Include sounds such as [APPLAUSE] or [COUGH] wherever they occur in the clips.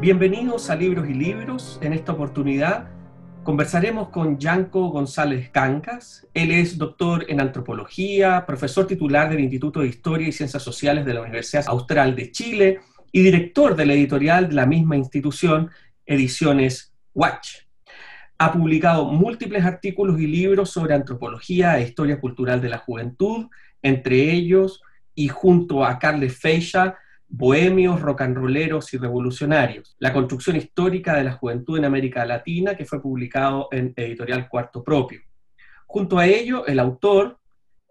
Bienvenidos a Libros y Libros. En esta oportunidad conversaremos con Yanko González Cancas. Él es doctor en antropología, profesor titular del Instituto de Historia y Ciencias Sociales de la Universidad Austral de Chile y director de la editorial de la misma institución, Ediciones Watch. Ha publicado múltiples artículos y libros sobre antropología e historia cultural de la juventud, entre ellos y junto a Carles Feixa, Bohemios, rocanroleros y revolucionarios, la construcción histórica de la juventud en América Latina, que fue publicado en editorial Cuarto Propio. Junto a ello, el autor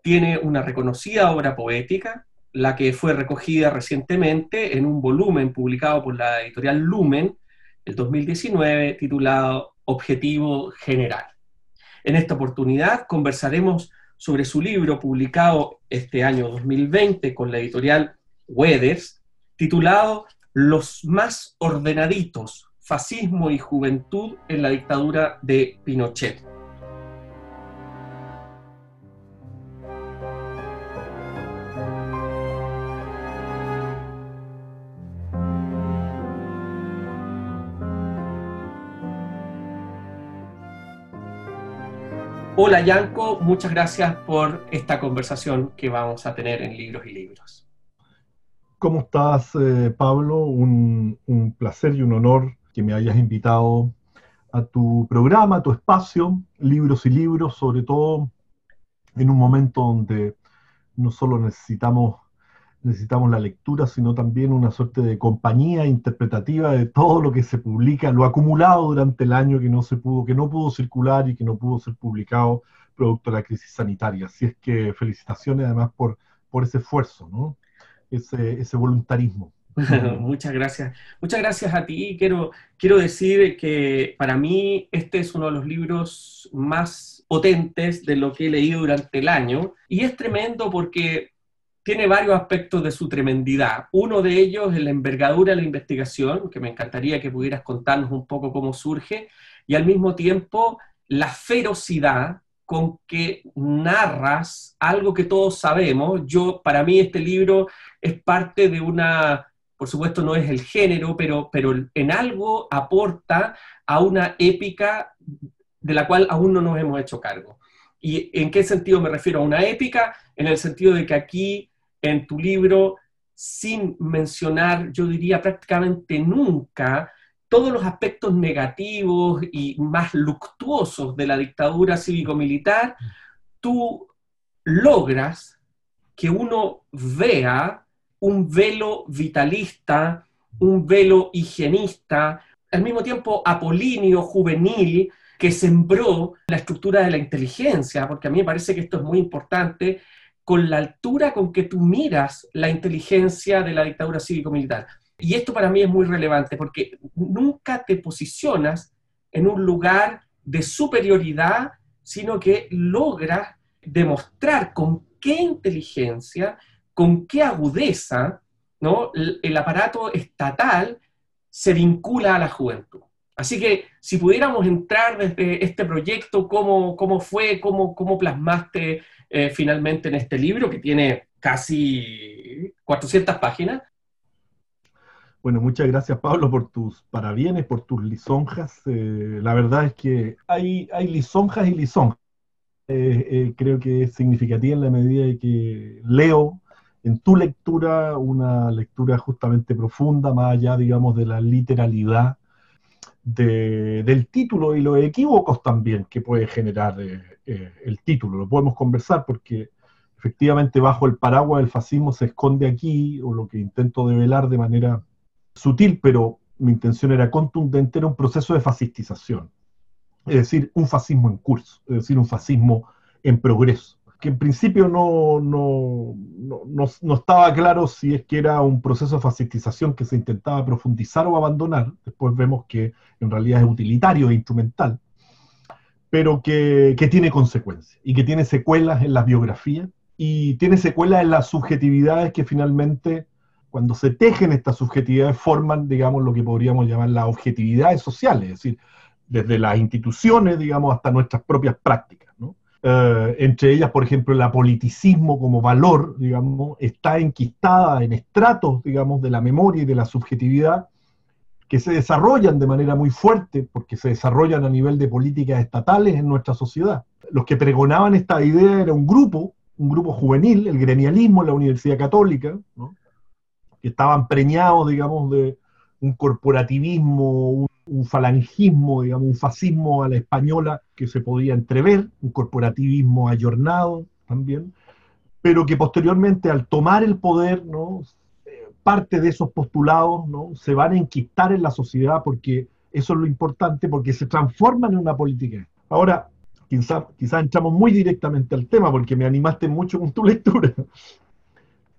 tiene una reconocida obra poética, la que fue recogida recientemente en un volumen publicado por la editorial Lumen, el 2019, titulado Objetivo General. En esta oportunidad conversaremos sobre su libro publicado este año 2020 con la editorial Weathers, titulado Los más ordenaditos, fascismo y juventud en la dictadura de Pinochet. Hola Yanko, muchas gracias por esta conversación que vamos a tener en Libros y Libros. ¿Cómo estás, eh, Pablo? Un, placer y un honor que me hayas invitado a tu programa, a tu espacio, libros y libros, sobre todo en un momento donde no solo necesitamos, la lectura, sino también una suerte de compañía interpretativa de todo lo que se publica, lo acumulado durante el año que no se pudo, que no pudo circular y que no pudo ser publicado producto de la crisis sanitaria. Así es que felicitaciones además por, por ese esfuerzo, ¿no? Ese, voluntarismo. [LAUGHS] Muchas gracias. Muchas gracias a ti. Quiero, quiero decir que para mí este es uno de los libros más potentes de lo que he leído durante el año y es tremendo porque tiene varios aspectos de su tremendidad. Uno de ellos es la envergadura de la investigación, que me encantaría que pudieras contarnos un poco cómo surge, y al mismo tiempo la ferocidad con que narras algo que todos sabemos. Yo, para mí, este libro es parte de una, por supuesto no es el género, pero, pero en algo aporta a una épica de la cual aún no nos hemos hecho cargo. ¿Y en qué sentido me refiero a una épica? En el sentido de que aquí, en tu libro, sin mencionar, yo diría prácticamente nunca, todos los aspectos negativos y más luctuosos de la dictadura cívico-militar, tú logras que uno vea un velo vitalista, un velo higienista, al mismo tiempo apolíneo, juvenil, que sembró la estructura de la inteligencia, porque a mí me parece que esto es muy importante, con la altura con que tú miras la inteligencia de la dictadura cívico-militar. Y esto para mí es muy relevante porque nunca te posicionas en un lugar de superioridad, sino que logras demostrar con qué inteligencia, con qué agudeza, ¿no? el aparato estatal se vincula a la juventud. Así que si pudiéramos entrar desde este proyecto, cómo, cómo fue, cómo, cómo plasmaste eh, finalmente en este libro que tiene casi 400 páginas, bueno, muchas gracias Pablo por tus parabienes, por tus lisonjas. Eh, la verdad es que hay, lisonjas y lisonjas. Eh, eh, creo que es significativa en la medida de que leo en tu lectura una lectura justamente profunda, más allá, digamos, de la literalidad del título y los equívocos también que puede generar el título. Lo podemos conversar porque efectivamente bajo el paraguas del fascismo se esconde aquí, o lo que intento develar de manera sutil, pero mi intención era contundente, era un proceso de fascistización. Es decir, un fascismo en curso, es decir, un fascismo en progreso. Que en principio no, no, no, estaba claro si es que era un proceso de fascistización que se intentaba profundizar o abandonar. Después vemos que en realidad es utilitario e instrumental, pero que, que tiene consecuencias y que tiene secuelas en las biografías y tiene secuelas en las subjetividades que finalmente cuando se tejen estas subjetividades, forman, digamos, lo que podríamos llamar las objetividades sociales, es decir, desde las instituciones, digamos, hasta nuestras propias prácticas. ¿no? Eh, entre ellas, por ejemplo, el apoliticismo como valor, digamos, está enquistada en estratos, digamos, de la memoria y de la subjetividad, que se desarrollan de manera muy fuerte, porque se desarrollan a nivel de políticas estatales en nuestra sociedad. Los que pregonaban esta idea era un grupo, un grupo juvenil, el gremialismo en la Universidad Católica, que estaban preñados, digamos, de un corporativismo, un, un, falangismo, digamos, un fascismo a la española que se podía entrever, un corporativismo ayornado también, pero que posteriormente al tomar el poder, ¿no? parte de esos postulados ¿no? se van a enquistar en la sociedad porque eso es lo importante, porque se transforman en una política. Ahora, quizás quizá entramos muy directamente al tema porque me animaste mucho con tu lectura.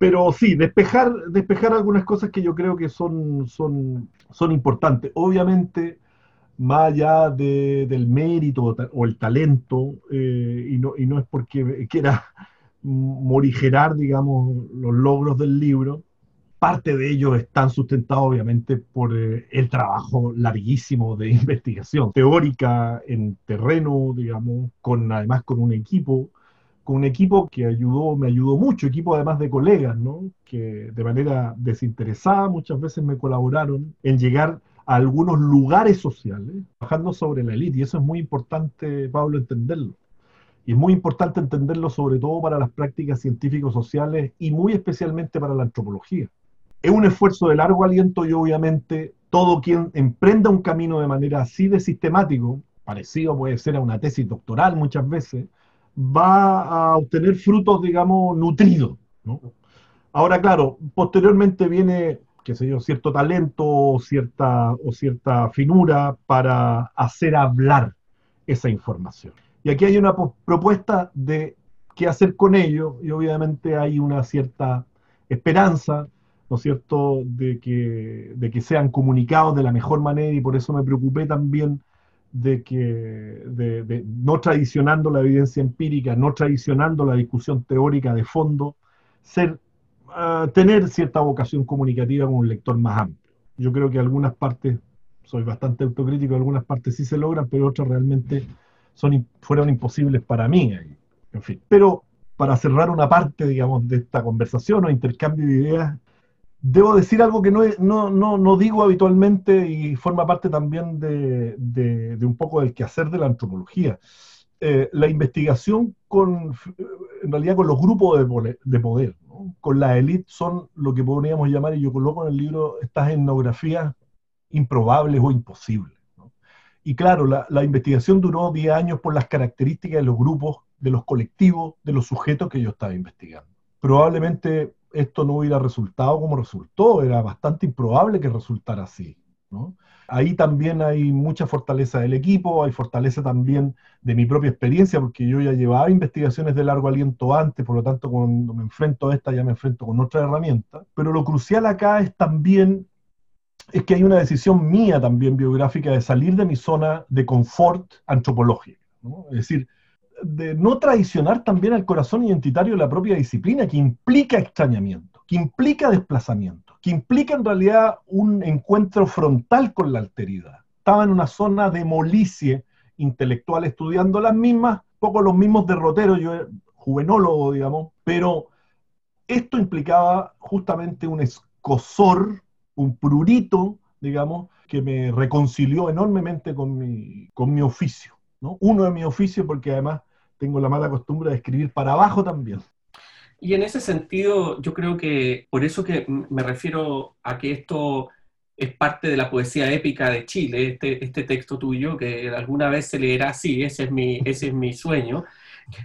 Pero sí, despejar, despejar algunas cosas que yo creo que son, son, son importantes. Obviamente, más allá de, del mérito o el talento, eh, y, no, y no es porque quiera morigerar, digamos, los logros del libro, Parte de ellos están sustentados obviamente por eh, el trabajo larguísimo de [LAUGHS] investigación teórica en terreno, digamos, con además con un equipo, un equipo que ayudó, me ayudó mucho, equipo además de colegas, ¿no? Que de manera desinteresada muchas veces me colaboraron en llegar a algunos lugares sociales, trabajando sobre la élite, y eso es muy importante, Pablo, entenderlo. Y es muy importante entenderlo sobre todo para las prácticas científicos sociales y muy especialmente para la antropología es un esfuerzo de largo aliento y obviamente todo quien emprenda un camino de manera así de sistemático, parecido puede ser a una tesis doctoral muchas veces, va a obtener frutos, digamos, nutridos. Ahora, claro, posteriormente viene, qué sé yo, cierto talento o cierta, o cierta finura para hacer hablar esa información. Y aquí hay una propuesta de qué hacer con ello y obviamente hay una cierta esperanza ¿no es cierto?, de que, de que sean comunicados de la mejor manera y por eso me preocupé también de que, de, no tradicionando la evidencia empírica, no tradicionando la discusión teórica de fondo, ser, ah, tener cierta vocación comunicativa con un lector más amplio. Yo creo que algunas partes, soy bastante autocrítico, algunas partes sí se logran, pero otras realmente son, fueron imposibles para mí. En fin, pero para cerrar una parte, digamos, de esta conversación o intercambio de ideas, Debo decir algo que no, no, no, digo habitualmente y forma parte también de, de, un poco del quehacer de la antropología. Eh, la investigación con, en realidad con los grupos de poder, de poder con la élite, son lo que podríamos llamar, y yo coloco en el libro, estas etnografías improbables o imposibles. Y claro, la, la investigación duró 10 años por las características de los grupos, de los colectivos, de los sujetos que yo estaba investigando. Probablemente esto no hubiera resultado como resultó, era bastante improbable que resultara así. Ahí también hay mucha fortaleza del equipo, hay fortaleza también de mi propia experiencia, porque yo ya llevaba investigaciones de largo aliento antes, por lo tanto cuando me enfrento a esta ya me enfrento con otra herramienta. Pero lo crucial acá es también, es que hay una decisión mía también biográfica de salir de mi zona de confort antropológica. Es decir, de no traicionar también al corazón identitario de la propia disciplina, que implica extrañamiento, que implica desplazamiento, que implica en realidad un encuentro frontal con la alteridad. Estaba en una zona de molicie intelectual estudiando las mismas, poco los mismos derroteros, yo juvenólogo, digamos, pero esto implicaba justamente un escosor, un prurito, digamos, que me reconcilió enormemente con mi, con mi oficio. ¿no? Uno de mis oficios, porque además tengo la mala costumbre de escribir para abajo también. Y en ese sentido, yo creo que por eso que me refiero a que esto es parte de la poesía épica de Chile, este, este texto tuyo, que alguna vez se leerá así, ese es mi, ese es mi sueño,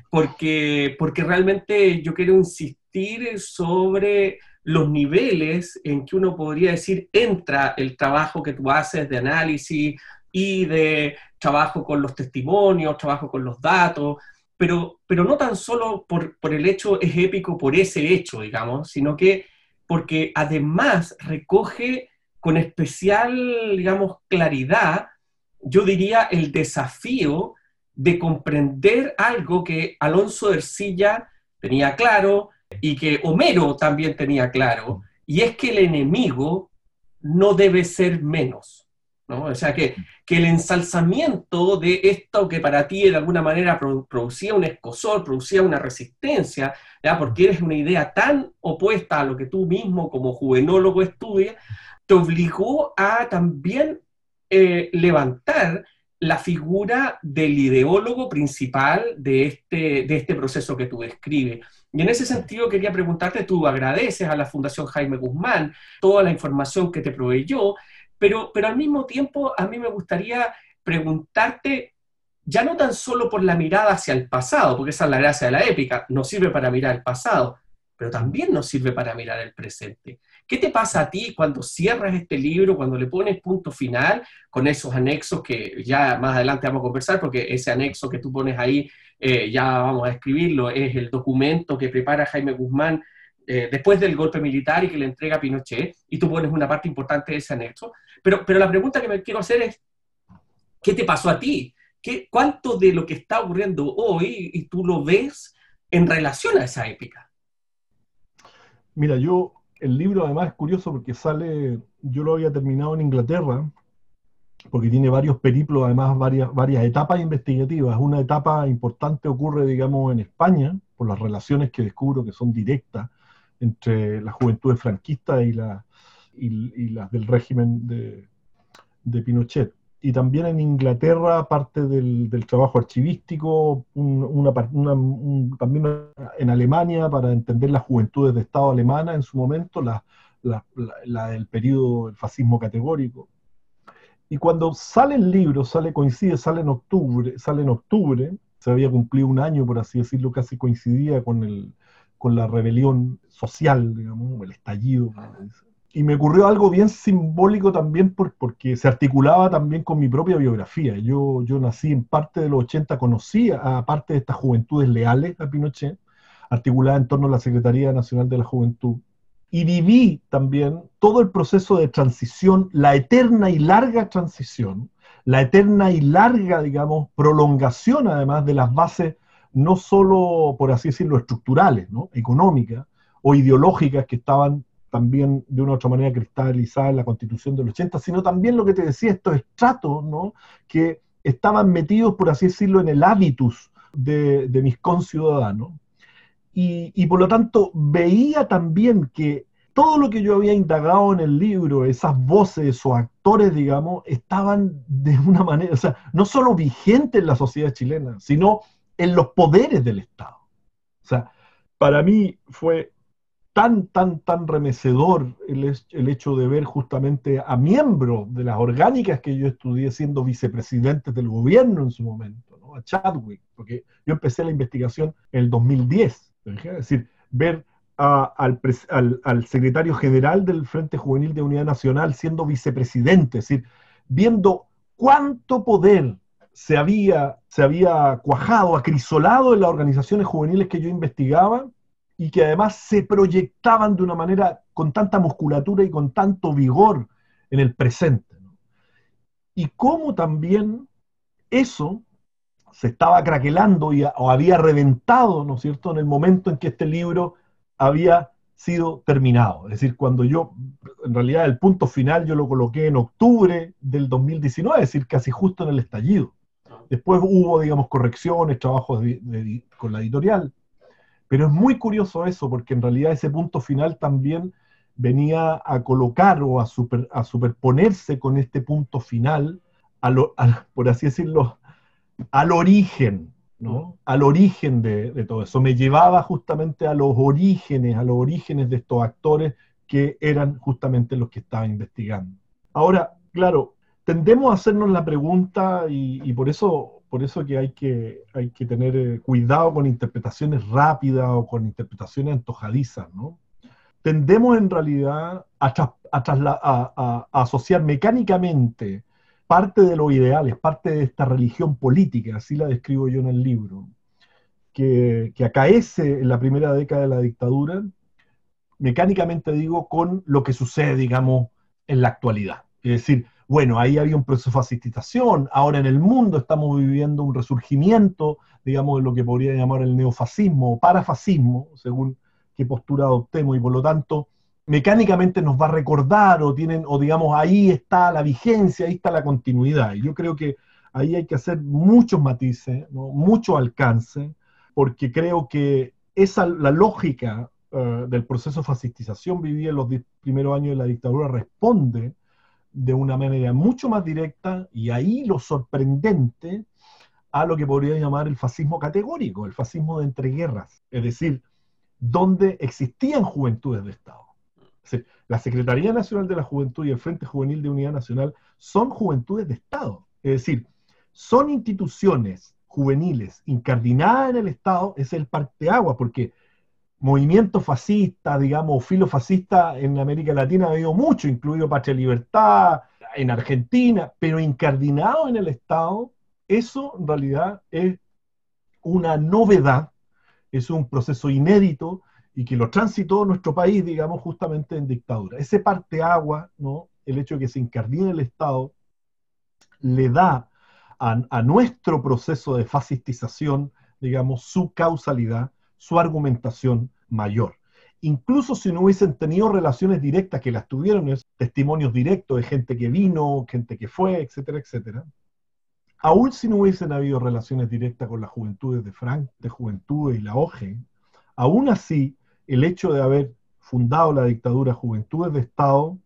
porque, porque realmente yo quiero insistir sobre los niveles en que uno podría decir entra el trabajo que tú haces de análisis y de trabajo con los testimonios, trabajo con los datos, pero, pero no tan solo por, por el hecho es épico por ese hecho, digamos, sino que porque además recoge con especial, digamos, claridad, yo diría, el desafío de comprender algo que Alonso Ercilla tenía claro y que Homero también tenía claro, y es que el enemigo no debe ser menos. O sea, que, que, el ensalzamiento de esto que para ti de alguna manera producía un escosor, producía una resistencia, ¿ya? porque eres una idea tan opuesta a lo que tú mismo como juvenólogo estudias, te obligó a también eh, levantar la figura del ideólogo principal de este, de este proceso que tú describes. Y en ese sentido quería preguntarte, tú agradeces a la Fundación Jaime Guzmán toda la información que te proveyó, pero, pero al mismo tiempo a mí me gustaría preguntarte, ya no tan solo por la mirada hacia el pasado, porque esa es la gracia de la épica, nos sirve para mirar el pasado, pero también nos sirve para mirar el presente. ¿Qué te pasa a ti cuando cierras este libro, cuando le pones punto final con esos anexos que ya más adelante vamos a conversar, porque ese anexo que tú pones ahí, eh, ya vamos a escribirlo, es el documento que prepara Jaime Guzmán eh, después del golpe militar y que le entrega a Pinochet, y tú pones una parte importante de ese anexo. Pero, pero la pregunta que me quiero hacer es, ¿qué te pasó a ti? ¿Qué, ¿Cuánto de lo que está ocurriendo hoy y tú lo ves en relación a esa épica? Mira, yo el libro además es curioso porque sale, yo lo había terminado en Inglaterra, porque tiene varios periplos, además varias, varias etapas investigativas. Una etapa importante ocurre, digamos, en España, por las relaciones que descubro que son directas entre las juventudes franquistas y, la, y, las del régimen de, Pinochet y también en Inglaterra parte del, trabajo archivístico, también en Alemania para entender las juventudes de Estado alemana en su momento, la, del periodo del fascismo categórico. Y cuando sale el libro, sale, coincide, sale en octubre, sale en octubre, se había cumplido un año, por así decirlo, casi coincidía con, el, con la rebelión social, digamos, el estallido, y me ocurrió algo bien simbólico también porque se articulaba también con mi propia biografía. Yo, yo nací en parte de los 80, conocía a parte de estas juventudes leales a Pinochet, articulada en torno a la Secretaría Nacional de la Juventud. Y viví también todo el proceso de transición, la eterna y larga transición, la eterna y larga, digamos, prolongación además de las bases, no solo, por así decirlo, estructurales, ¿no? económicas o ideológicas que estaban también de una u otra manera cristalizada en la constitución del 80, sino también lo que te decía, estos estratos, ¿no? que estaban metidos, por así decirlo, en el hábitus de, mis conciudadanos. Y por lo tanto veía también que todo lo que yo había indagado en el libro, esas voces o actores, digamos, estaban de una manera, o sea, no solo vigentes en la sociedad chilena, sino en los poderes del Estado. O sea, para mí fue tan, tan, tan remecedor el, hecho de ver justamente a miembros de las orgánicas que yo estudié siendo vicepresidentes del gobierno en su momento, a Chadwick, porque yo empecé la investigación en el 2010, es decir, ver al, al, secretario general del Frente Juvenil de Unidad Nacional siendo vicepresidente, es decir, viendo cuánto poder se había, se había cuajado, acrisolado en las organizaciones juveniles que yo investigaba, y que además se proyectaban de una manera con tanta musculatura y con tanto vigor en el presente. Y cómo también eso se estaba craquelando y, o había reventado, ¿no es cierto?, en el momento en que este libro había sido terminado. Es decir, cuando yo, en realidad el punto final yo lo coloqué en octubre del 2019, es decir, casi justo en el estallido. Después hubo, digamos, correcciones, trabajos con la editorial, pero es muy curioso eso, porque en realidad ese punto final también venía a colocar o a, a superponerse con este punto final, por así decirlo, al origen, ¿no? Al origen de, de, todo eso. Me llevaba justamente a los orígenes, a los orígenes de estos actores que eran justamente los que estaba investigando. Ahora, claro, tendemos a hacernos la pregunta y por eso por eso que hay que, hay que tener eh, cuidado con interpretaciones rápidas o con interpretaciones antojadizas, ¿no? Tendemos en realidad a, a, asociar mecánicamente parte de lo ideal, es parte de esta religión política, así la describo yo en el libro, que, que acaece en la primera década de la dictadura, mecánicamente digo, con lo que sucede, digamos, en la actualidad. Es decir, bueno, ahí había un proceso de fascistización, ahora en el mundo estamos viviendo un resurgimiento, digamos, de lo que podría llamar el neofascismo o parafascismo, según qué postura adoptemos, y por lo tanto, mecánicamente nos va a recordar o tienen, o digamos, ahí está la vigencia, ahí está la continuidad. Y yo creo que ahí hay que hacer muchos matices, mucho alcance, porque creo que esa, la lógica eh, del proceso de fascistización vivía en los primeros años de la dictadura responde de una manera mucho más directa y ahí lo sorprendente a lo que podría llamar el fascismo categórico, el fascismo de entreguerras, es decir, donde existían juventudes de Estado. la Secretaría Nacional de la Juventud y el Frente Juvenil de Unidad Nacional son juventudes de Estado, es decir, son instituciones juveniles incardinadas en el Estado, es el parteagua, porque movimiento fascista, digamos, filo fascista en América Latina ha habido mucho, incluido Patria Libertad, en Argentina, pero incardinado en el Estado, eso en realidad es una novedad, es un proceso inédito y que lo transitó nuestro país, digamos, justamente en dictadura. Ese parteagua, ¿no? El hecho de que se incardine el Estado le da a, a nuestro proceso de fascistización, digamos, su causalidad, su argumentación mayor. Incluso si no hubiesen tenido relaciones directas, que las tuvieron, testimonios directos de gente que vino, gente que fue, etcétera, etcétera, aún si no hubiesen habido relaciones directas con las juventudes de Frank, de Juventudes y la OGE, aún así, el hecho de haber fundado la dictadura Juventudes de Estado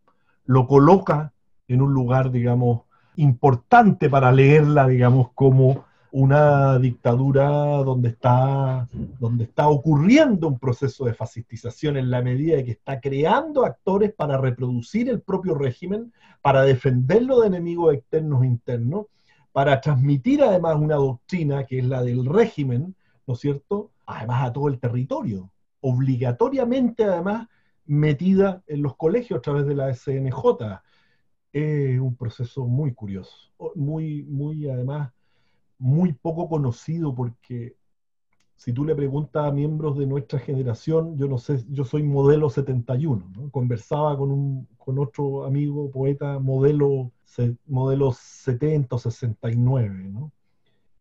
lo coloca en un lugar, digamos, importante para leerla, digamos, como una dictadura donde está, donde está ocurriendo un proceso de fascistización en la medida de que está creando actores para reproducir el propio régimen, para defenderlo de enemigos externos e internos, para transmitir además una doctrina que es la del régimen, ¿no es cierto? Además a todo el territorio, obligatoriamente además metida en los colegios a través de la SNJ. Es un proceso muy curioso, muy, muy además muy poco conocido porque si tú le preguntas a miembros de nuestra generación, yo no sé, yo soy modelo 71, ¿no? conversaba con, un, con otro amigo poeta modelo, modelo 70 o 69, ¿no?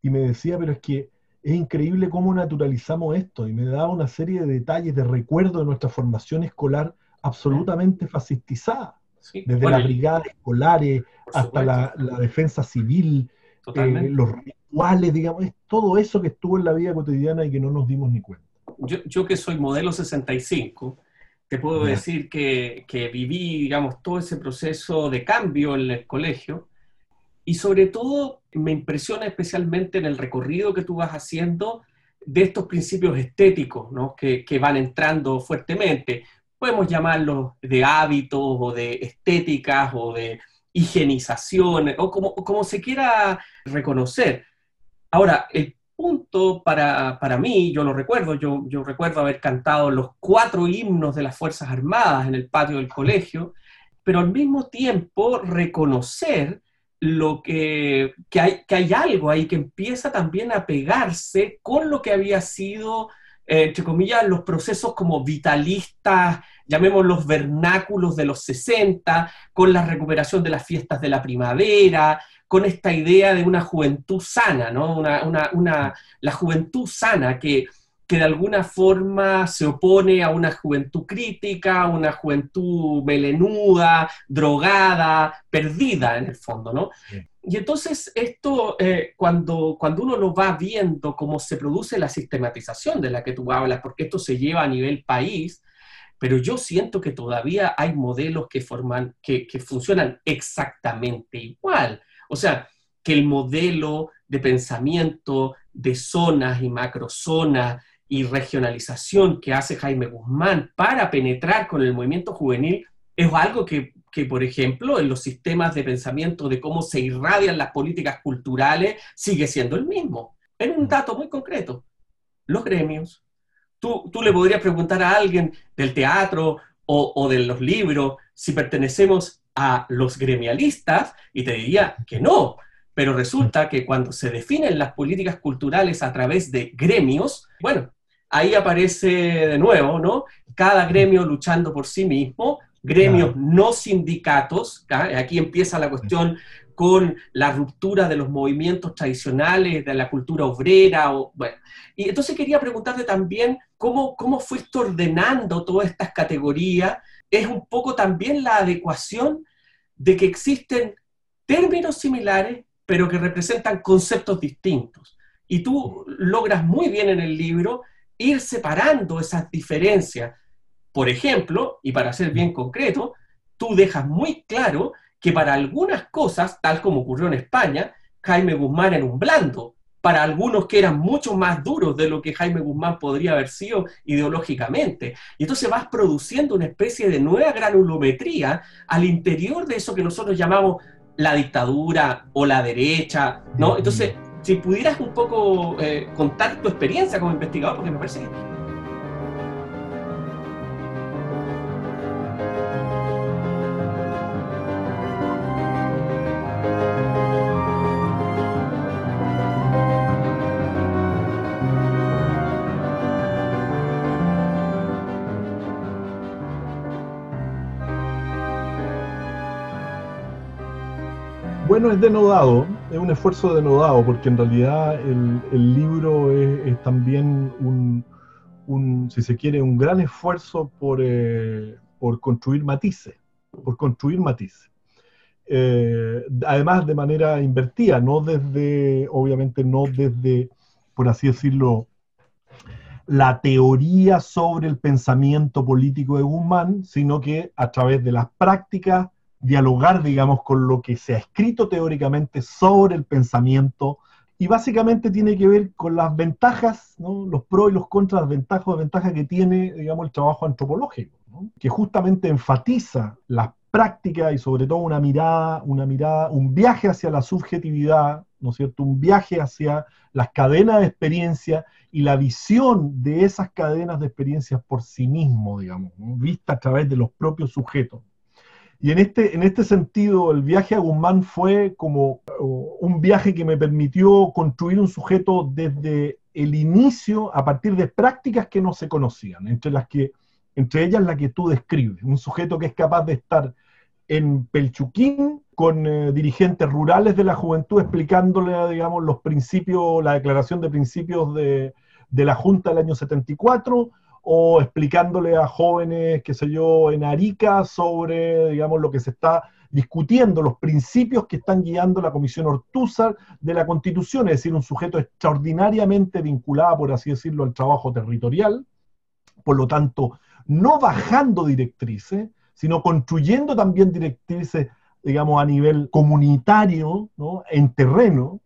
y me decía, pero es que es increíble cómo naturalizamos esto, y me daba una serie de detalles, de recuerdos de nuestra formación escolar absolutamente fascistizada, desde las brigadas escolares hasta la, la, defensa civil, eh, los rituales, digamos, es todo eso que estuvo en la vida cotidiana y que no nos dimos ni cuenta. Yo, yo que soy modelo 65, te puedo decir que, que, viví, digamos, todo ese proceso de cambio en el colegio y sobre todo me impresiona especialmente en el recorrido que tú vas haciendo de estos principios estéticos ¿no? que, que van entrando fuertemente. Podemos llamarlos de hábitos o de estéticas o de higienización o como, como se quiera reconocer. Ahora, el punto para, para, mí, yo lo recuerdo, yo, yo recuerdo haber cantado los cuatro himnos de las Fuerzas Armadas en el patio del colegio, pero al mismo tiempo reconocer lo que, que, hay, que hay algo ahí que empieza también a pegarse con lo que había sido, eh, entre comillas, los procesos como vitalistas llamemos los vernáculos de los 60, con la recuperación de las fiestas de la primavera, con esta idea de una juventud sana, ¿no? Una, la juventud sana que, que de alguna forma se opone a una juventud crítica, una juventud melenuda, drogada, perdida en el fondo, ¿no? Y entonces esto, eh, cuando, cuando uno lo va viendo cómo se produce la sistematización de la que tú hablas, porque esto se lleva a nivel país, pero yo siento que todavía hay modelos que, forman, que, funcionan exactamente igual. O sea, que el modelo de pensamiento de zonas y macrozonas y regionalización que hace Jaime Guzmán para penetrar con el movimiento juvenil es algo que, que, por ejemplo, en los sistemas de pensamiento de cómo se irradian las políticas culturales sigue siendo el mismo. En un dato muy concreto, los gremios, Tú, le podrías preguntar a alguien del teatro o, de los libros si pertenecemos a los gremialistas y te diría que no. Pero resulta que cuando se definen las políticas culturales a través de gremios, bueno, ahí aparece de nuevo, ¿no? Cada gremio luchando por sí mismo, gremios no sindicatos, aquí empieza la cuestión con la ruptura de los movimientos tradicionales, de la cultura obrera. O, bueno. Y entonces quería preguntarte también cómo, cómo fuiste ordenando todas estas categorías. Es un poco también la adecuación de que existen términos similares, pero que representan conceptos distintos. Y tú logras muy bien en el libro ir separando esas diferencias Por ejemplo, y para ser bien concreto, tú dejas muy claro que para algunas cosas, tal como ocurrió en España, Jaime Guzmán era un blando, para algunos que eran mucho más duros de lo que Jaime Guzmán podría haber sido ideológicamente. Y entonces vas produciendo una especie de nueva granulometría al interior de eso que nosotros llamamos la dictadura o la derecha, ¿no? Entonces, si pudieras un poco eh, contar tu experiencia como investigador, porque me parece que es denodado, es un esfuerzo denodado, porque en realidad el, libro es, también un, si se quiere, un gran esfuerzo por, eh, por construir matices, por construir matices. Eh, además de manera invertida, no desde, obviamente no desde, por así decirlo, la teoría sobre el pensamiento político de Guzmán, sino que a través de las prácticas dialogar, digamos, con lo que se ha escrito teóricamente sobre el pensamiento y básicamente tiene que ver con las ventajas, los pros y los contras, las ventajas o ventajas que tiene, digamos, el trabajo antropológico, que justamente enfatiza las prácticas y sobre todo una mirada, una mirada, un viaje hacia la subjetividad, ¿no es cierto? Un viaje hacia las cadenas de experiencia y la visión de esas cadenas de experiencias por sí mismo, digamos, vista a través de los propios sujetos. Y en este, en este sentido, el viaje a Guzmán fue como un viaje que me permitió construir un sujeto desde el inicio, a partir de prácticas que no se conocían, entre, las que, entre ellas la que tú describes. Un sujeto que es capaz de estar en Pelchuquín con eh, dirigentes rurales de la juventud explicándole, digamos, los principios, la declaración de principios de, de la Junta del año 74, o explicándole a jóvenes, qué sé yo, en Arica sobre, digamos, lo que se está discutiendo, los principios que están guiando la Comisión Ortúzar de la Constitución, es decir, un sujeto extraordinariamente vinculado, por así decirlo, al trabajo territorial, por lo tanto, no bajando directrices, sino construyendo también directrices, digamos, a nivel comunitario, ¿no? en terreno,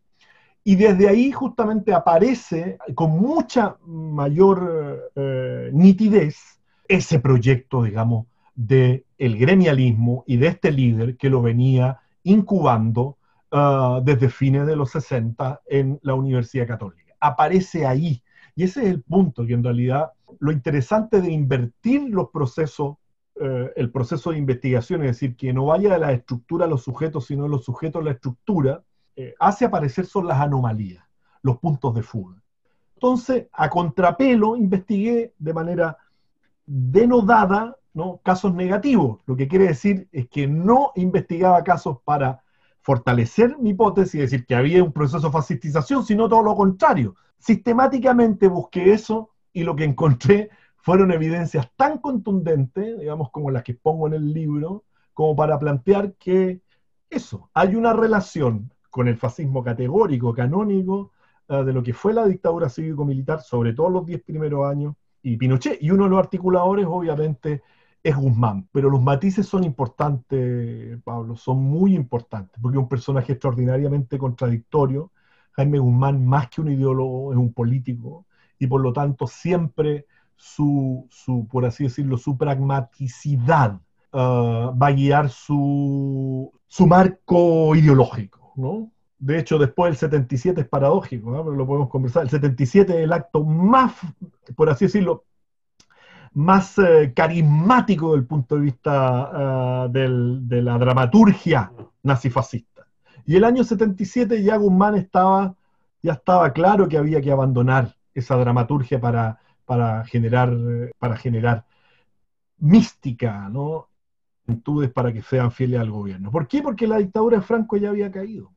y desde ahí justamente aparece con mucha mayor eh, nitidez ese proyecto, digamos, del el gremialismo y de este líder que lo venía incubando ah, desde fines de los 60 en la Universidad Católica. Aparece ahí. Y ese es el punto, que en realidad lo interesante de invertir los procesos, eh, el proceso de investigación, es decir, que no vaya de la estructura a los sujetos, sino de los sujetos a la estructura, eh, hace aparecer son las anomalías, los puntos de fuga. Entonces, a contrapelo, investigué de manera denodada ¿no? casos negativos. Lo que quiere decir es que no investigaba casos para fortalecer mi hipótesis, es decir, que había un proceso de fascistización, sino todo lo contrario. Sistemáticamente busqué eso y lo que encontré fueron evidencias tan contundentes, digamos, como las que pongo en el libro, como para plantear que eso, hay una relación con el fascismo categórico, canónico, eh, de lo que fue la dictadura cívico-militar, sobre todo los diez primeros años, y Pinochet. Y uno de los articuladores, obviamente, es Guzmán. Pero los matices son importantes, Pablo, son muy importantes, porque es un personaje extraordinariamente contradictorio. Jaime Guzmán, más que un ideólogo, es un político, y por lo tanto siempre su, su por así decirlo, su pragmaticidad eh, va a guiar su, su marco ideológico. De hecho, después del 77 es paradójico, pero lo podemos conversar. El 77 es el acto más, por así decirlo, más eh, carismático del punto de vista eh, de la dramaturgia nazifascista. Y el año 77 ya Guzmán estaba, ya estaba claro que había que abandonar esa dramaturgia para, para, generar, para generar mística, ¿no? Para que sean fieles al gobierno. ¿Por qué? Porque la dictadura de Franco ya había caído.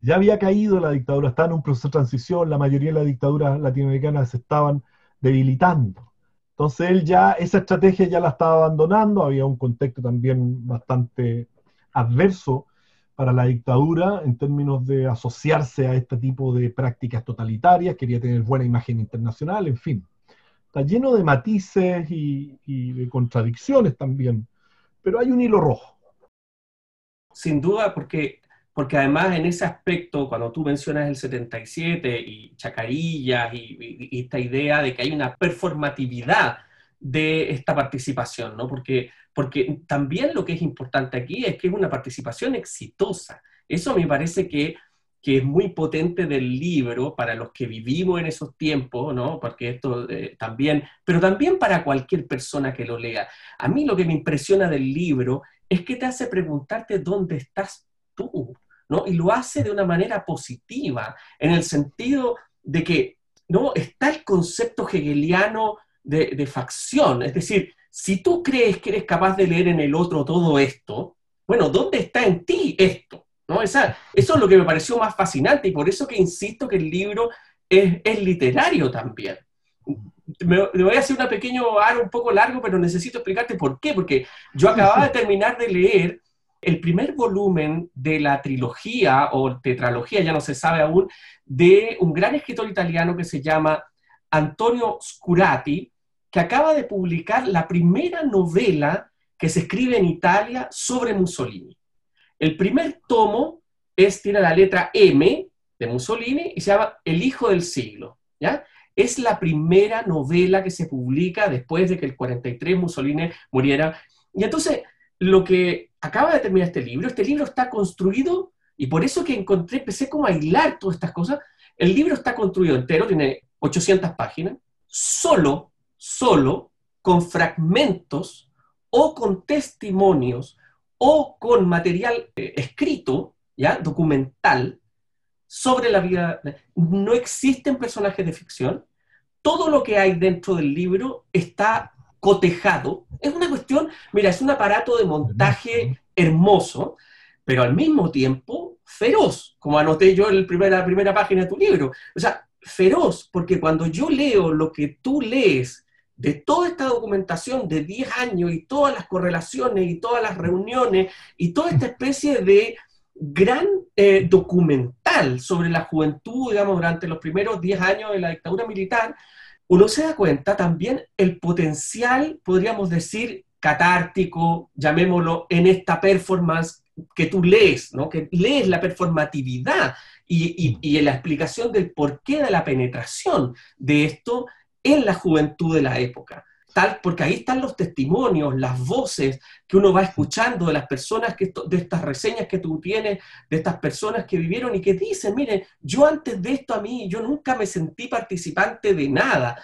Ya había caído la dictadura, estaba en un proceso de transición, la mayoría de las dictaduras latinoamericanas se estaban debilitando. Entonces él ya, esa estrategia ya la estaba abandonando, había un contexto también bastante adverso para la dictadura en términos de asociarse a este tipo de prácticas totalitarias, quería tener buena imagen internacional, en fin. está lleno de matices y, de contradicciones también, pero hay un hilo rojo. Sin duda, porque, porque además en ese aspecto, cuando tú mencionas el 77 y Chacarillas y, y esta idea de que hay una performatividad de esta participación, ¿no? Porque, porque también lo que es importante aquí es que es una participación exitosa. Eso me parece que, que es muy potente del libro para los que vivimos en esos tiempos, ¿no? Porque esto eh, también, pero también para cualquier persona que lo lea. A mí lo que me impresiona del libro es que te hace preguntarte dónde estás tú, ¿no? Y lo hace de una manera positiva, en el sentido de que, ¿no? Está el concepto hegeliano de, facción. Es decir, si tú crees que eres capaz de leer en el otro todo esto, bueno, ¿dónde está en ti esto? ¿No? Esa, eso es lo que me pareció más fascinante y por eso que insisto que el libro es, es literario también. Me, voy a hacer una pequeño aro un poco largo, pero necesito explicarte por qué. Porque yo acababa de terminar de leer el primer volumen de la trilogía o tetralogía, ya no se sabe aún, de un gran escritor italiano que se llama Antonio Scurati, que acaba de publicar la primera novela que se escribe en Italia sobre Mussolini. El primer tomo es, tiene la letra M de Mussolini y se llama El Hijo del Siglo. ¿ya? Es la primera novela que se publica después de que el 43 Mussolini muriera. Y entonces, lo que acaba de terminar este libro, este libro está construido, y por eso que encontré, empecé como a hilar todas estas cosas, el libro está construido entero, tiene 800 páginas, solo solo con fragmentos o con testimonios o con material eh, escrito, ¿ya? documental, sobre la vida. No existen personajes de ficción. Todo lo que hay dentro del libro está cotejado. Es una cuestión, mira, es un aparato de montaje hermoso, pero al mismo tiempo feroz, como anoté yo en la primera página de tu libro. O sea, feroz, porque cuando yo leo lo que tú lees de toda esta documentación de 10 años y todas las correlaciones y todas las reuniones y toda esta especie de gran eh, documental sobre la juventud, digamos, durante los primeros 10 años de la dictadura militar, uno se da cuenta también el potencial, podríamos decir, catártico, llamémoslo, en esta performance que tú lees, ¿no? que lees la performatividad y, y, y la explicación del porqué de la penetración de esto en la juventud de la época. Tal, porque ahí están los testimonios, las voces que uno va escuchando de las personas, que, de estas reseñas que tú tienes, de estas personas que vivieron y que dicen, mire, yo antes de esto a mí, yo nunca me sentí participante de nada.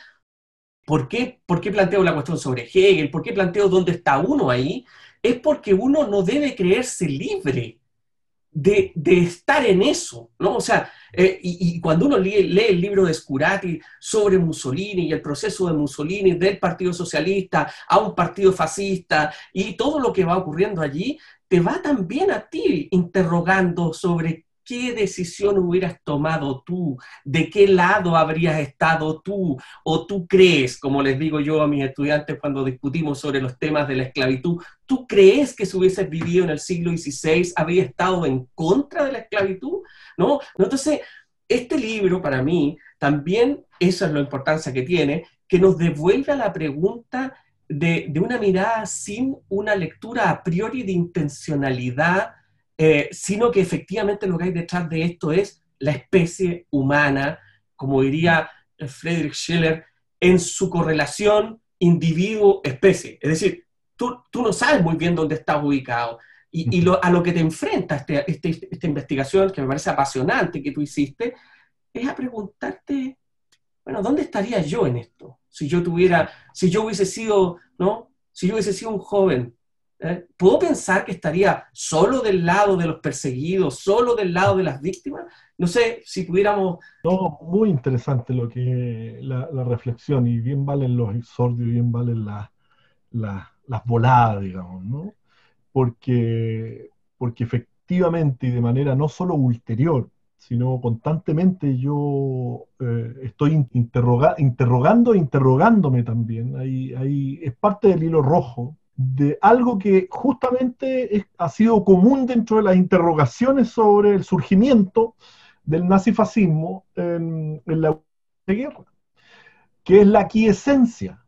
¿Por qué, ¿Por qué planteo la cuestión sobre Hegel? ¿Por qué planteo dónde está uno ahí? Es porque uno no debe creerse libre de, estar en eso, ¿no? O sea, eh, y, cuando uno lee, lee, el libro de Scurati sobre Mussolini y el proceso de Mussolini del Partido Socialista a un partido fascista y todo lo que va ocurriendo allí, te va también a ti interrogando sobre ¿Qué decisión hubieras tomado tú? ¿De qué lado habrías estado tú? ¿O tú crees, como les digo yo a mis estudiantes cuando discutimos sobre los temas de la esclavitud, ¿tú crees que si hubieses vivido en el siglo XVI habría estado en contra de la esclavitud? ¿No? Entonces, este libro para mí también, esa es la importancia que tiene, que nos devuelve la pregunta de, de una mirada sin una lectura a priori de intencionalidad eh, sino que efectivamente lo que hay detrás de esto es la especie humana, como diría Friedrich Schiller, en su correlación individuo-especie. Es decir, tú, tú, no sabes muy bien dónde estás ubicado. Y, y a lo que te enfrenta este, este, esta investigación, que me parece apasionante que tú hiciste, es a preguntarte, bueno, ¿dónde estaría yo en esto? Si yo tuviera, si yo hubiese sido, ¿no? Si yo hubiese sido un joven ¿eh? ¿Puedo pensar que estaría solo del lado de los perseguidos, solo del lado de las víctimas? No sé si pudiéramos... No, muy interesante lo que la, reflexión y bien valen los exordios, bien valen las voladas, digamos, ¿no? Porque, porque efectivamente y de manera no solo ulterior, sino constantemente yo eh, estoy interrogando e interrogándome también. Ahí, es parte del hilo rojo de algo que justamente ha sido común dentro de las interrogaciones sobre el surgimiento del nazifascismo en, en la guerra. que es la quiesencia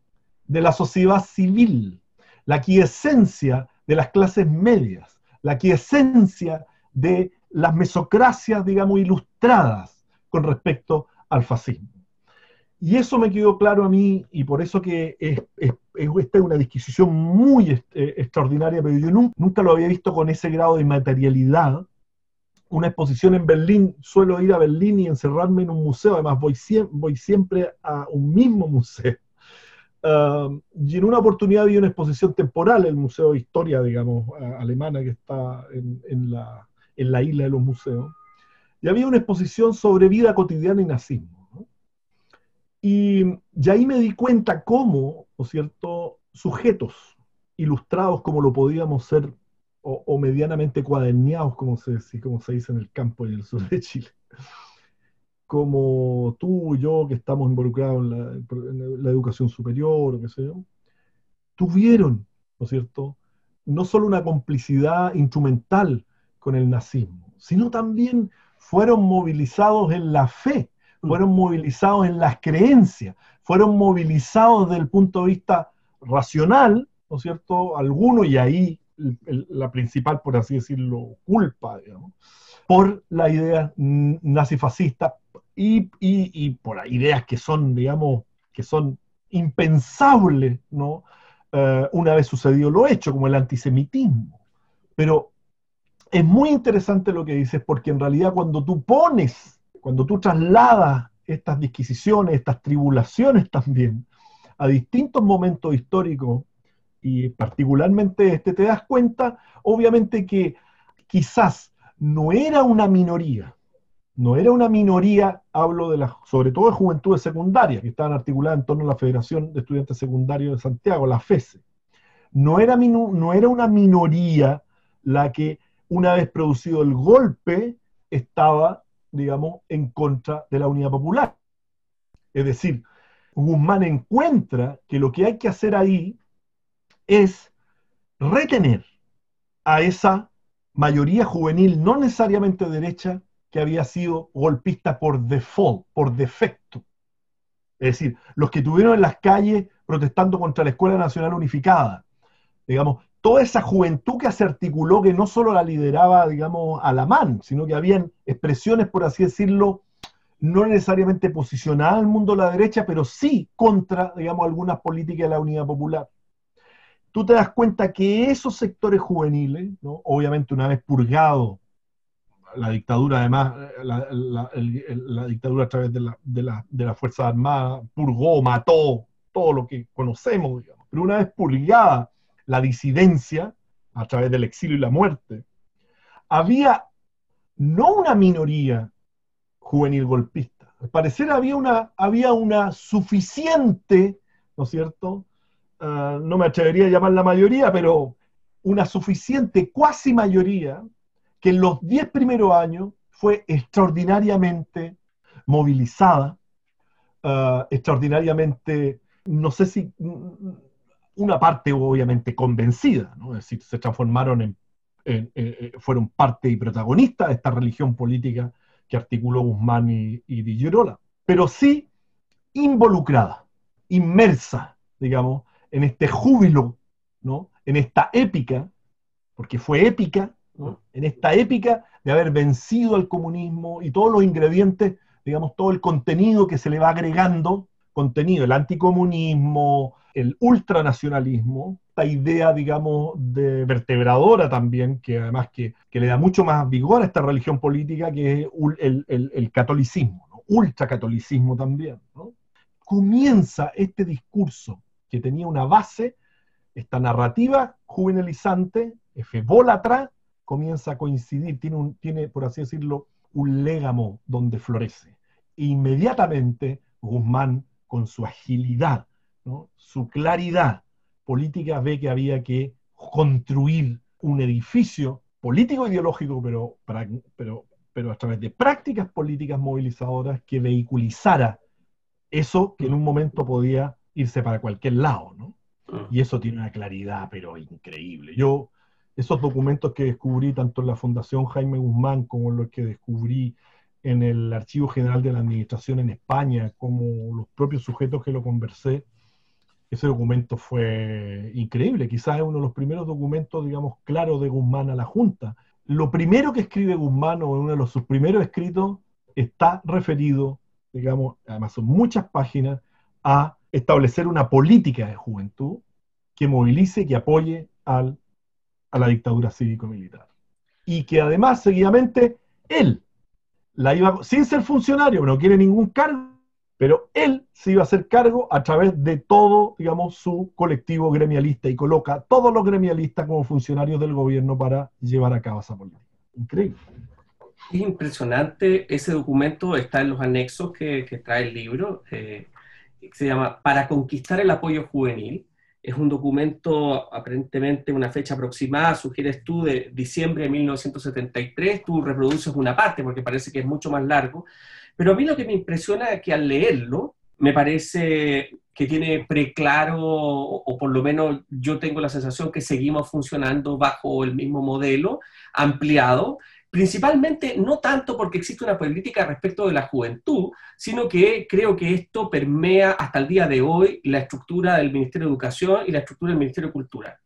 de la sociedad civil, la quiesencia de las clases medias, la quiesencia de las mesocracias, digamos, ilustradas con respecto al fascismo. Y eso me quedó claro a mí, y por eso que es, esta es una disquisición muy eh, extraordinaria, pero yo nunca, lo había visto con ese grado de materialidad. Una exposición en Berlín, suelo ir a Berlín y encerrarme en un museo, además voy, siempre a un mismo museo. [LAUGHS] Ah, y en una oportunidad vi una exposición temporal, el Museo de Historia, digamos, alemana, que está en, la, en la isla de los museos, y había una exposición sobre vida cotidiana y nazismo. Y, ahí me di cuenta cómo, ¿no es cierto?, sujetos ilustrados como lo podíamos ser, o, medianamente cuaderneados, como se, como se dice en el campo y en el sur de Chile, como tú y yo que estamos involucrados en la, educación superior, o qué sé yo, tuvieron, ¿no es cierto?, no solo una complicidad instrumental con el nazismo, sino también fueron movilizados en la fe. Fueron movilizados en las creencias, fueron movilizados desde el punto de vista racional, ¿no es cierto? Algunos, y ahí la principal, por así decirlo, culpa, digamos, por la idea nazifascista y, y, por ideas que son, digamos, que son impensables, ¿no? Eh, una vez sucedido lo hecho, como el antisemitismo. Pero es muy interesante lo que dices, porque en realidad cuando tú pones cuando tú trasladas estas disquisiciones, estas tribulaciones también, a distintos momentos históricos, y particularmente este, te das cuenta, obviamente que quizás no era una minoría, no era una minoría, hablo de sobre todo de juventudes secundarias, que estaban articuladas en torno a la Federación de Estudiantes Secundarios de Santiago, la FESE. No era, no era una minoría la que, una vez producido el golpe, estaba digamos, en contra de la unidad popular. Es decir, Guzmán encuentra que lo que hay que hacer ahí es retener a esa mayoría juvenil, no necesariamente derecha, que había sido golpista por default, por defecto. Es decir, los que tuvieron en las calles protestando contra la Escuela Nacional Unificada, digamos, toda esa juventud que se articuló, que no solo la lideraba, digamos, Alamán, sino que habían expresiones, por así decirlo, no necesariamente posicionadas al mundo de la derecha, pero sí contra, digamos, algunas políticas de la unidad popular. Tú te das cuenta que esos sectores juveniles, obviamente una vez purgado la dictadura, además, la, dictadura a través de la, de, la, de la Fuerza Armada, purgó, mató, todo lo que conocemos, digamos. Pero una vez purgada la disidencia a través del exilio y la muerte, había no una minoría juvenil golpista, al parecer había una, había una suficiente, ¿no es cierto? Ah, no me atrevería a llamar la mayoría, pero una suficiente cuasi mayoría que en los diez primeros años fue extraordinariamente movilizada, ah, extraordinariamente, no sé si, una parte obviamente convencida, ¿no? es decir, se transformaron en, eh, fueron parte y protagonista de esta religión política que articuló Guzmán y, y Di Girola, pero sí involucrada, inmersa, digamos, en este júbilo, ¿no? en esta épica, porque fue épica, en esta épica de haber vencido al comunismo y todos los ingredientes, digamos, todo el contenido que se le va agregando, contenido, el anticomunismo, el ultranacionalismo, esta idea, digamos, de vertebradora también, que además que, le da mucho más vigor a esta religión política, que es el, catolicismo, ¿no? ultracatolicismo también. Comienza este discurso que tenía una base, esta narrativa juvenilizante, efebólatra, comienza a coincidir, tiene, tiene, por así decirlo, un légamo donde florece. E inmediatamente Guzmán, con su agilidad, su claridad política ve que había que construir un edificio político ideológico, pero, pero, pero a través de prácticas políticas movilizadoras que vehiculizara eso que en un momento podía irse para cualquier lado, ¿no? Ah. Y eso tiene una claridad, pero increíble. Yo, esos documentos que descubrí tanto en la Fundación Jaime Guzmán como los que descubrí en el Archivo General de la Administración en España, como los propios sujetos que lo conversé, ese documento fue increíble. Quizás es uno de los primeros documentos, digamos, claros de Guzmán a la Junta. Lo primero que escribe Guzmán, o uno de los, sus primeros escritos, está referido, digamos, además son muchas páginas, a establecer una política de juventud que movilice, que apoye al, a la dictadura cívico-militar. Y que además, seguidamente, él la iba, sin ser funcionario, no quiere ningún cargo, pero él se iba a hacer cargo a través de todo, digamos, su colectivo gremialista y coloca todos los gremialistas como funcionarios del gobierno para llevar a cabo esa política. Increíble. Es impresionante, ese documento está en los anexos que, trae el libro, eh, se llama Para conquistar el apoyo juvenil, es un documento aparentemente una fecha aproximada, sugieres tú, de diciembre de 1973, tú reproduces una parte porque parece que es mucho más largo, pero a mí lo que me impresiona es que al leerlo, me parece que tiene preclaro, o por lo menos yo tengo la sensación que seguimos funcionando bajo el mismo modelo ampliado, principalmente no tanto porque existe una política respecto de la juventud, sino que creo que esto permea hasta el día de hoy la estructura del Ministerio de Educación y la estructura del Ministerio de Cultura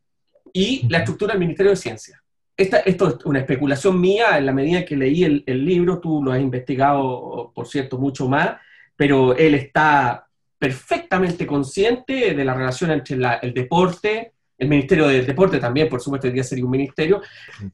y la estructura del Ministerio de Ciencia. Esta, esto es una especulación mía en la medida que leí el, el libro, tú lo has investigado, por cierto, mucho más, pero él está perfectamente consciente de la relación entre el deporte, el Ministerio del Deporte también, por supuesto, debería ser un ministerio,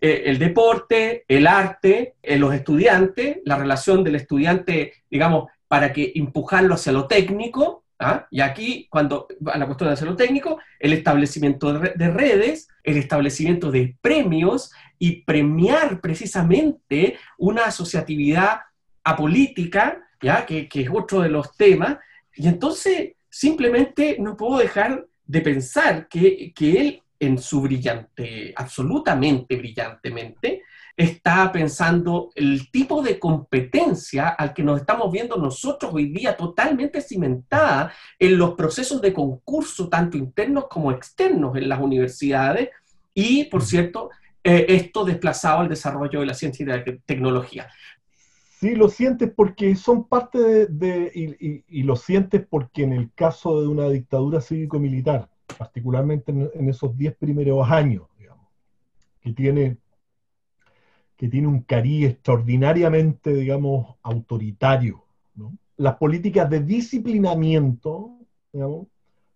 eh, el deporte, el arte, eh, los estudiantes, la relación del estudiante, digamos, para que empujarlo hacia lo técnico, ¿ah? y aquí, cuando a la cuestión de hacia lo técnico, el establecimiento de, redes, el establecimiento de premios y premiar precisamente una asociatividad apolítica, ¿ya? Que, que es otro de los temas, y entonces simplemente no puedo dejar de pensar que, él en su brillante, absolutamente brillantemente, está pensando el tipo de competencia al que nos estamos viendo nosotros hoy día totalmente cimentada en los procesos de concurso, tanto internos como externos en las universidades, y, por cierto, eh, esto desplazado al desarrollo de la ciencia y de la tecnología. Sí, lo sientes porque son parte de, y, lo sientes porque en el caso de una dictadura cívico-militar, particularmente en, esos diez primeros años, digamos, que tiene, que tiene un cariz extraordinariamente, digamos, autoritario, las políticas de disciplinamiento, digamos,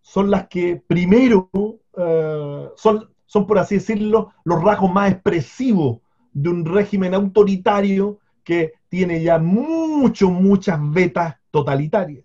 son las que primero eh, son, son, por así decirlo, los rasgos más expresivos de un régimen autoritario que tiene ya mucho, muchas vetas totalitarias.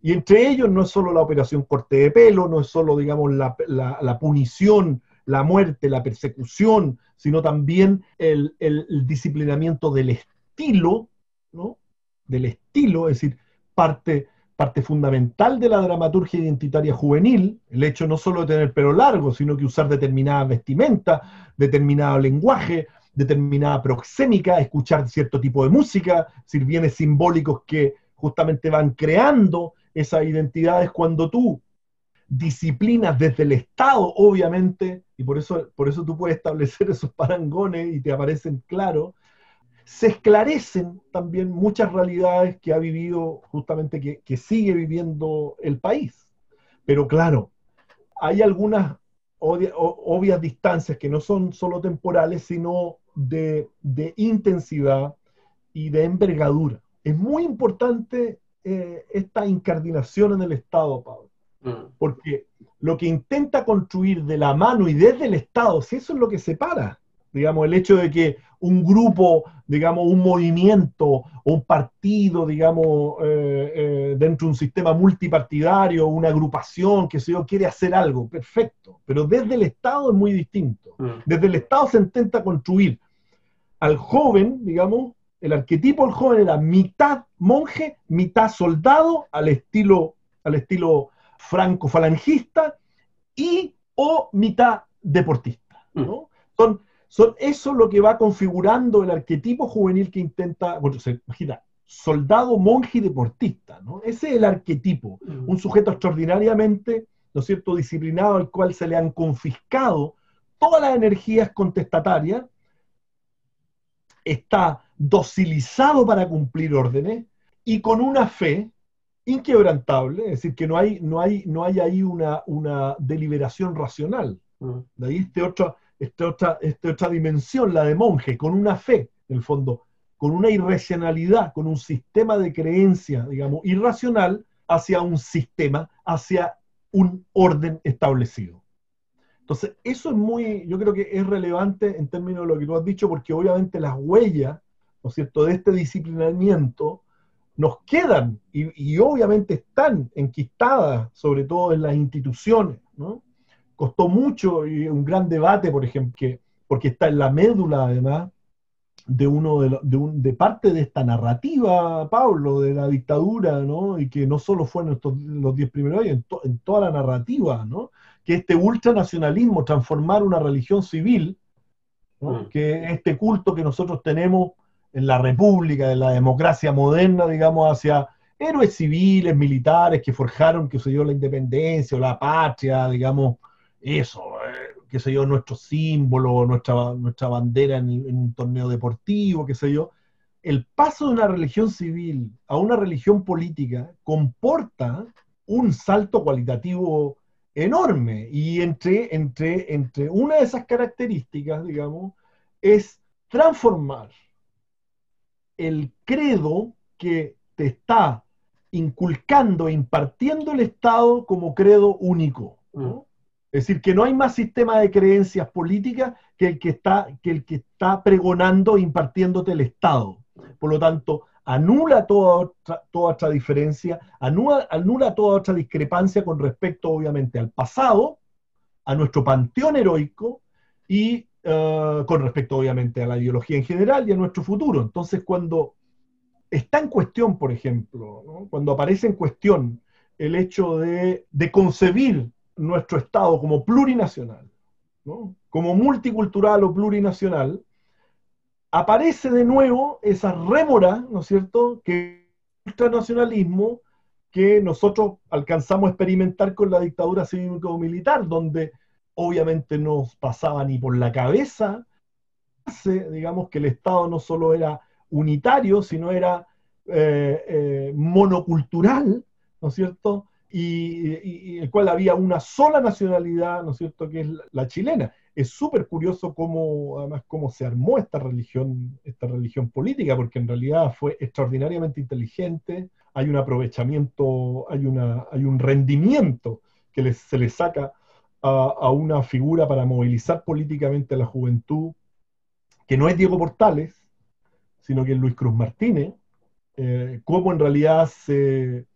Y entre ellos no es solo la operación corte de pelo, no es solo, digamos, la, la, punición, la muerte, la persecución, sino también el, el, disciplinamiento del estilo, ¿no? Del estilo, es decir, parte, parte fundamental de la dramaturgia identitaria juvenil, el hecho no solo de tener pelo largo, sino que usar determinada vestimenta, determinado lenguaje, determinada proxémica, escuchar cierto tipo de música, decir, bienes simbólicos que justamente van creando esas identidades cuando tú disciplinas desde el Estado, obviamente, y por eso, por eso tú puedes establecer [LAUGHS] esos parangones y te aparecen claros, se esclarecen también muchas realidades que ha vivido justamente, que, que sigue viviendo el país. Pero claro, hay algunas obvias distancias que no son solo temporales, sino de, intensidad y de envergadura. Es muy importante eh, esta incardinación en el Estado, Pablo, mm. porque lo que intenta construir de la mano y desde el Estado, si eso es lo que separa, digamos, el hecho de que un grupo, digamos, un movimiento o un partido, digamos, eh, eh, dentro de un sistema multipartidario, una agrupación, que se yo, quiere hacer algo, perfecto, pero desde el Estado es muy distinto. Mm. Desde el Estado se intenta construir al joven, digamos, el arquetipo del joven era mitad monje, mitad soldado, al estilo, al estilo franco-falangista, y o mitad deportista. ¿no? Mm. Son, son, eso lo que va configurando el arquetipo juvenil que intenta, bueno, se imagina, soldado, monje y deportista, ¿no? Ese es el arquetipo, mm. un sujeto extraordinariamente, ¿no es cierto?, disciplinado al cual se le han confiscado todas las energías contestatarias, está docilizado para cumplir órdenes y con una fe inquebrantable, es decir, que no hay, no hay, no hay ahí una, una deliberación racional. Mm. De ahí este este otra, esta otra dimensión, la de monje, con una fe, en el fondo, con una irracionalidad, con un sistema de creencia, digamos, irracional hacia un sistema, hacia un orden establecido. Entonces, eso es muy, yo creo que es relevante en términos de lo que tú has dicho, porque obviamente las huellas, ¿no es cierto?, de este disciplinamiento nos quedan y, obviamente están enquistadas, sobre todo en las instituciones, ¿no? Costó mucho y un gran debate, por ejemplo, porque está en la médula, además, de uno de, de, parte de esta narrativa, Pablo, de la dictadura, ¿no? Y que no solo fue en los diez primeros años, en, toda la narrativa, ¿no? Que este ultranacionalismo, transformar una religión civil, mm. que este culto que nosotros tenemos en la república, en la democracia moderna, digamos, hacia héroes civiles, militares que forjaron, que se dio la independencia o la patria, digamos, eso, qué sé yo, nuestro símbolo, nuestra, nuestra bandera en, un torneo deportivo, qué sé yo, el paso de una religión civil a una religión política comporta un salto cualitativo enorme. Y entre, entre, entre una de esas características, digamos, es transformar el credo que te está inculcando e impartiendo el Estado como credo único. ¿no? Mm. Es decir, que no hay más sistema de creencias políticas que el que está, que el que está pregonando e impartiéndote el Estado. Por lo tanto, anula toda otra, toda otra diferencia, anula, anula toda otra discrepancia con respecto, obviamente, al pasado, a nuestro panteón heroico y eh, con respecto, obviamente, a la ideología en general y a nuestro futuro. Entonces, cuando está en cuestión, por ejemplo, cuando aparece en cuestión el hecho de, de concebir nuestro Estado como plurinacional, como multicultural o plurinacional, aparece de nuevo esa rémora, ¿no es cierto?, que ultranacionalismo que nosotros alcanzamos a experimentar con la dictadura cívico-militar, donde obviamente no pasaba ni por la cabeza, digamos que el Estado no solo era unitario, sino era eh, eh, monocultural, ¿no es cierto? Y, el cual había una sola nacionalidad, ¿no es cierto?, que es la, chilena. Es súper curioso cómo, además, cómo se armó esta religión, esta religión política, porque en realidad fue extraordinariamente inteligente, hay un aprovechamiento, hay, una, hay un rendimiento que se le saca a, una figura para movilizar políticamente a la juventud, que no es Diego Portales, sino que es Luis Cruz Martínez, eh, cómo en realidad se,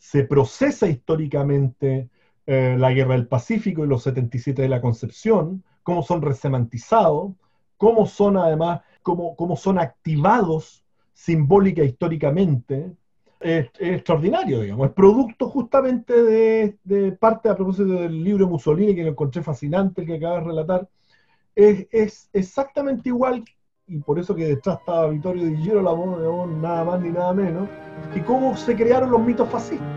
se procesa históricamente eh, la Guerra del Pacífico y los 77 de la Concepción, cómo son resemantizados, cómo son además, cómo, cómo son activados simbólica históricamente, es, extraordinario, digamos, es producto justamente de, parte, a propósito del libro Mussolini, que lo encontré fascinante, el que acabas de relatar, es, es exactamente igual y por eso que detrás estaba Vittorio Di Girolamo, nada más ni nada menos, y cómo se crearon los mitos fascistas.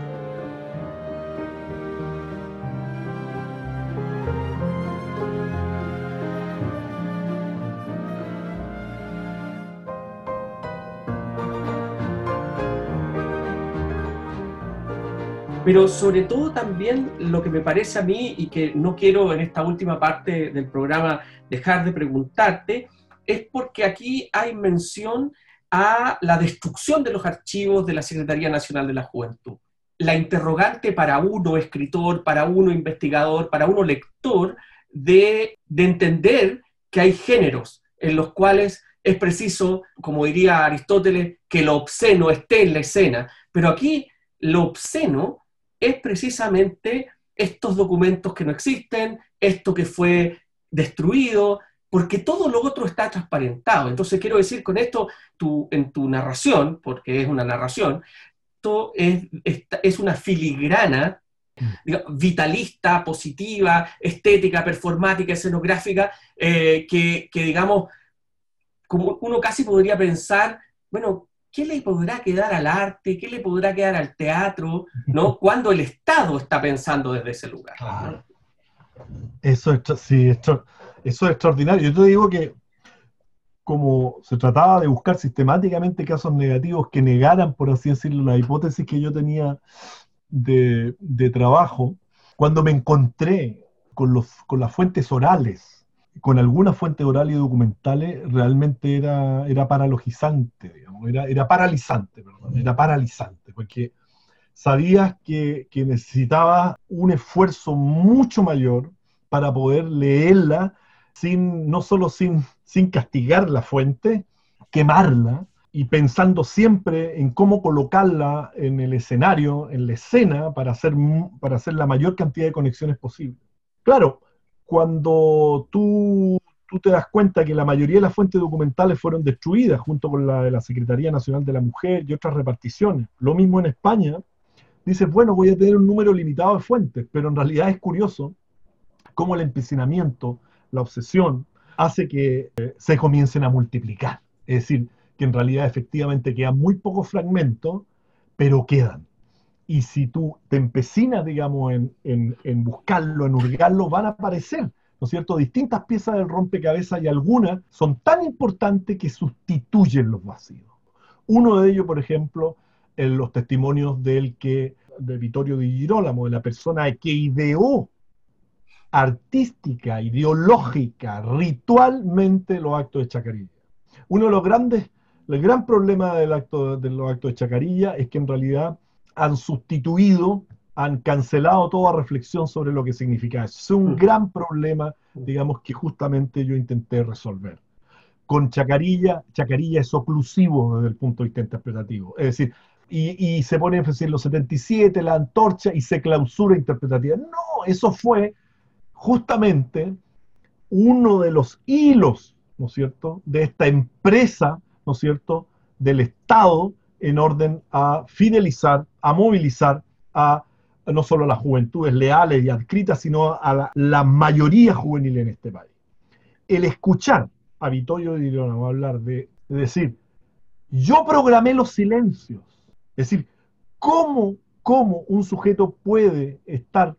Pero sobre todo también lo que me parece a mí y que no quiero en esta última parte del programa dejar de preguntarte, es porque aquí hay mención a la destrucción de los archivos de la Secretaría Nacional de la Juventud. La interrogante para uno escritor, para uno investigador, para uno lector, de, entender que hay géneros en los cuales es preciso, como diría Aristóteles, que lo obsceno esté en la escena. Pero aquí lo obsceno es precisamente estos documentos que no existen, esto que fue destruido, porque todo lo otro está transparentado. Entonces quiero decir con esto, en tu narración, porque es una narración, esto es, una filigrana mm. vitalista, positiva, estética, performática, escenográfica, eh, que, digamos, como uno casi podría pensar, bueno, ¿qué le podrá quedar al arte? ¿Qué le podrá quedar al teatro? ¿no? [LAUGHS] Cuando el Estado está pensando desde ese lugar. Eso es, sí, esto, eso es extraordinario. Yo te digo que como se trataba de buscar sistemáticamente casos negativos que negaran, por así decirlo, la hipótesis que yo tenía de, trabajo, cuando me encontré con, los, con las fuentes orales, con algunas fuentes orales y documentales, realmente era, era paralogizante, digamos, era, era paralizante, perdón, era paralizante, porque sabías que, que necesitaba un esfuerzo mucho mayor para poder leerla no solo sin, sin castigar la fuente, quemarla y pensando siempre en cómo colocarla en el escenario, en la escena, para hacer, para hacer la mayor cantidad de conexiones posible. Claro, cuando tú, tú te das cuenta que la mayoría de las fuentes documentales fueron destruidas junto con la de la Secretaría Nacional de la Mujer y otras reparticiones, lo mismo en España, dices, bueno, voy a tener un número limitado de fuentes, pero en realidad es curioso cómo el empecinamiento, la obsesión, hace que eh, se comiencen a multiplicar. Es decir, que en realidad efectivamente quedan muy pocos fragmentos, pero quedan. Y si tú te empecinas, digamos, en, buscarlo, en hurgarlo, van a aparecer, ¿no es cierto?, distintas piezas del rompecabezas y algunas son tan importantes que sustituyen los vacíos. Uno de ellos, por ejemplo, en los testimonios del que, de Vittorio Di Girolamo, de la persona que ideó artística, ideológica, ritualmente los actos de Chacarilla. Uno de los grandes, el gran problema del acto, de los actos de Chacarilla es que en realidad han sustituido, han cancelado toda reflexión sobre lo que significa eso. Es un mm. gran problema, digamos, que justamente yo intenté resolver. Con Chacarilla, Chacarilla es oclusivo desde el punto de vista interpretativo. Es decir, y, se pone en los 77, la antorcha y se clausura interpretativa. No, eso fue justamente uno de los hilos, ¿no es cierto?, de esta empresa, ¿no es cierto?, del Estado en orden a fidelizar, a movilizar a no solo a las juventudes leales y adscritas, sino a la, mayoría juvenil en este país. El escuchar a Vittorio Di a hablar de, de decir, yo programé los silencios, es decir, ¿cómo, cómo un sujeto puede estar,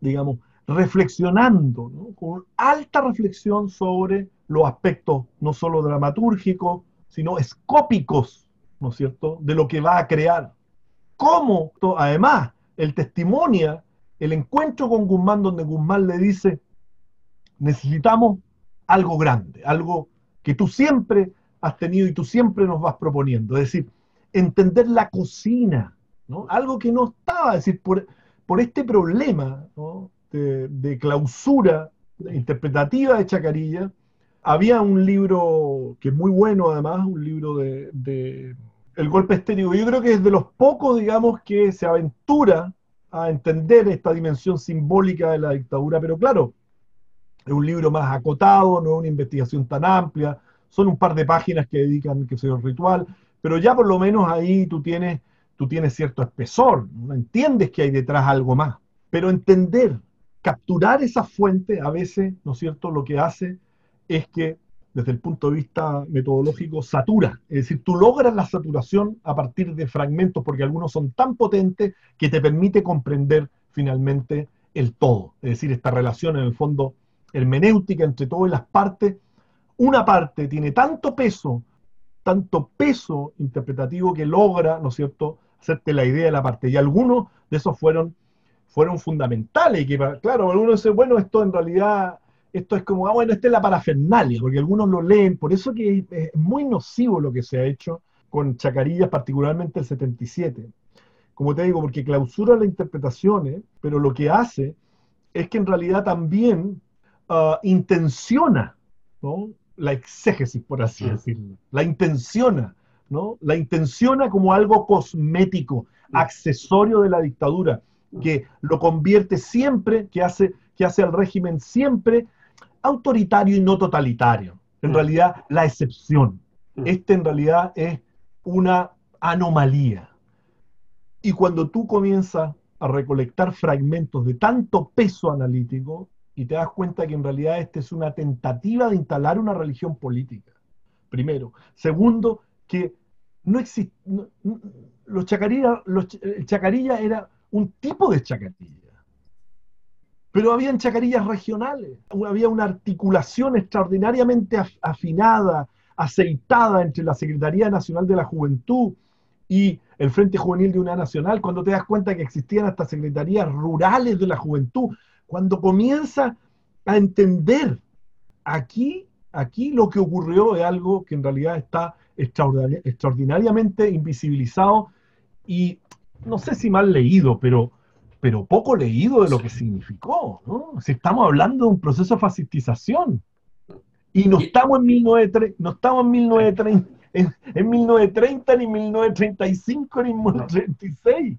digamos, reflexionando, con alta reflexión sobre los aspectos no solo dramatúrgicos, sino escópicos, ¿no es cierto?, de lo que va a crear. ¿Cómo? Además, el testimonia el encuentro con Guzmán, donde Guzmán le dice, necesitamos algo grande, algo que tú siempre has tenido y tú siempre nos vas proponiendo. Es decir, entender la cocina, ¿no? algo que no estaba, es decir, por, por este problema, ¿no? De, clausura interpretativa de Chacarilla. Había un libro que es muy bueno además, un libro de, El golpe estético. Yo creo que es de los pocos, digamos, que se aventura a entender esta dimensión simbólica de la dictadura, pero claro, es un libro más acotado, no es una investigación tan amplia, son un par de páginas que dedican, que sea el ritual, pero ya por lo menos ahí tú tienes, tú tienes cierto espesor, entiendes que hay detrás algo más, pero entender capturar esa fuente a veces, ¿no es cierto?, lo que hace es que desde el punto de vista metodológico satura, es decir, tú logras la saturación a partir de fragmentos porque algunos son tan potentes que te permite comprender finalmente el todo, es decir, esta relación en el fondo hermenéutica entre todas las partes, una parte tiene tanto peso, tanto peso interpretativo que logra, ¿no es cierto?, hacerte la idea de la parte, y algunos de esos fueron fueron fundamentales. Y que, claro, algunos dicen, bueno, esto en realidad, esto es como, ah, bueno, esta es la parafernalia, porque algunos lo leen. Por eso que es muy nocivo lo que se ha hecho con Chacarillas, particularmente el 77. Como te digo, porque clausura las interpretaciones, pero lo que hace es que en realidad también ah, intenciona ¿no? la exégesis, por así mm. decirlo. La intenciona, ¿no? La intenciona como algo cosmético, mm. accesorio de la dictadura que lo convierte siempre, que hace, que hace al régimen siempre autoritario y no totalitario. En mm. realidad, la excepción. Mm. Este en realidad es una anomalía. Y cuando tú comienzas a recolectar fragmentos de tanto peso analítico y te das cuenta que en realidad esta es una tentativa de instalar una religión política, primero. Segundo, que no existe, los los, el chacarilla era un tipo de chacarilla. pero había chacarillas regionales, había una articulación extraordinariamente afinada, aceitada entre la Secretaría Nacional de la Juventud y el Frente Juvenil de Unidad Nacional, cuando te das cuenta que existían hasta secretarías rurales de la juventud, cuando comienza a entender aquí, aquí lo que ocurrió es algo que en realidad está extraordinariamente invisibilizado y no sé si mal leído, pero, pero poco leído de lo que significó. ¿no? Si estamos hablando de un proceso de fascistización y no estamos en, 1930, no estamos en 1930 en, 1930, ni 1935, ni 1936.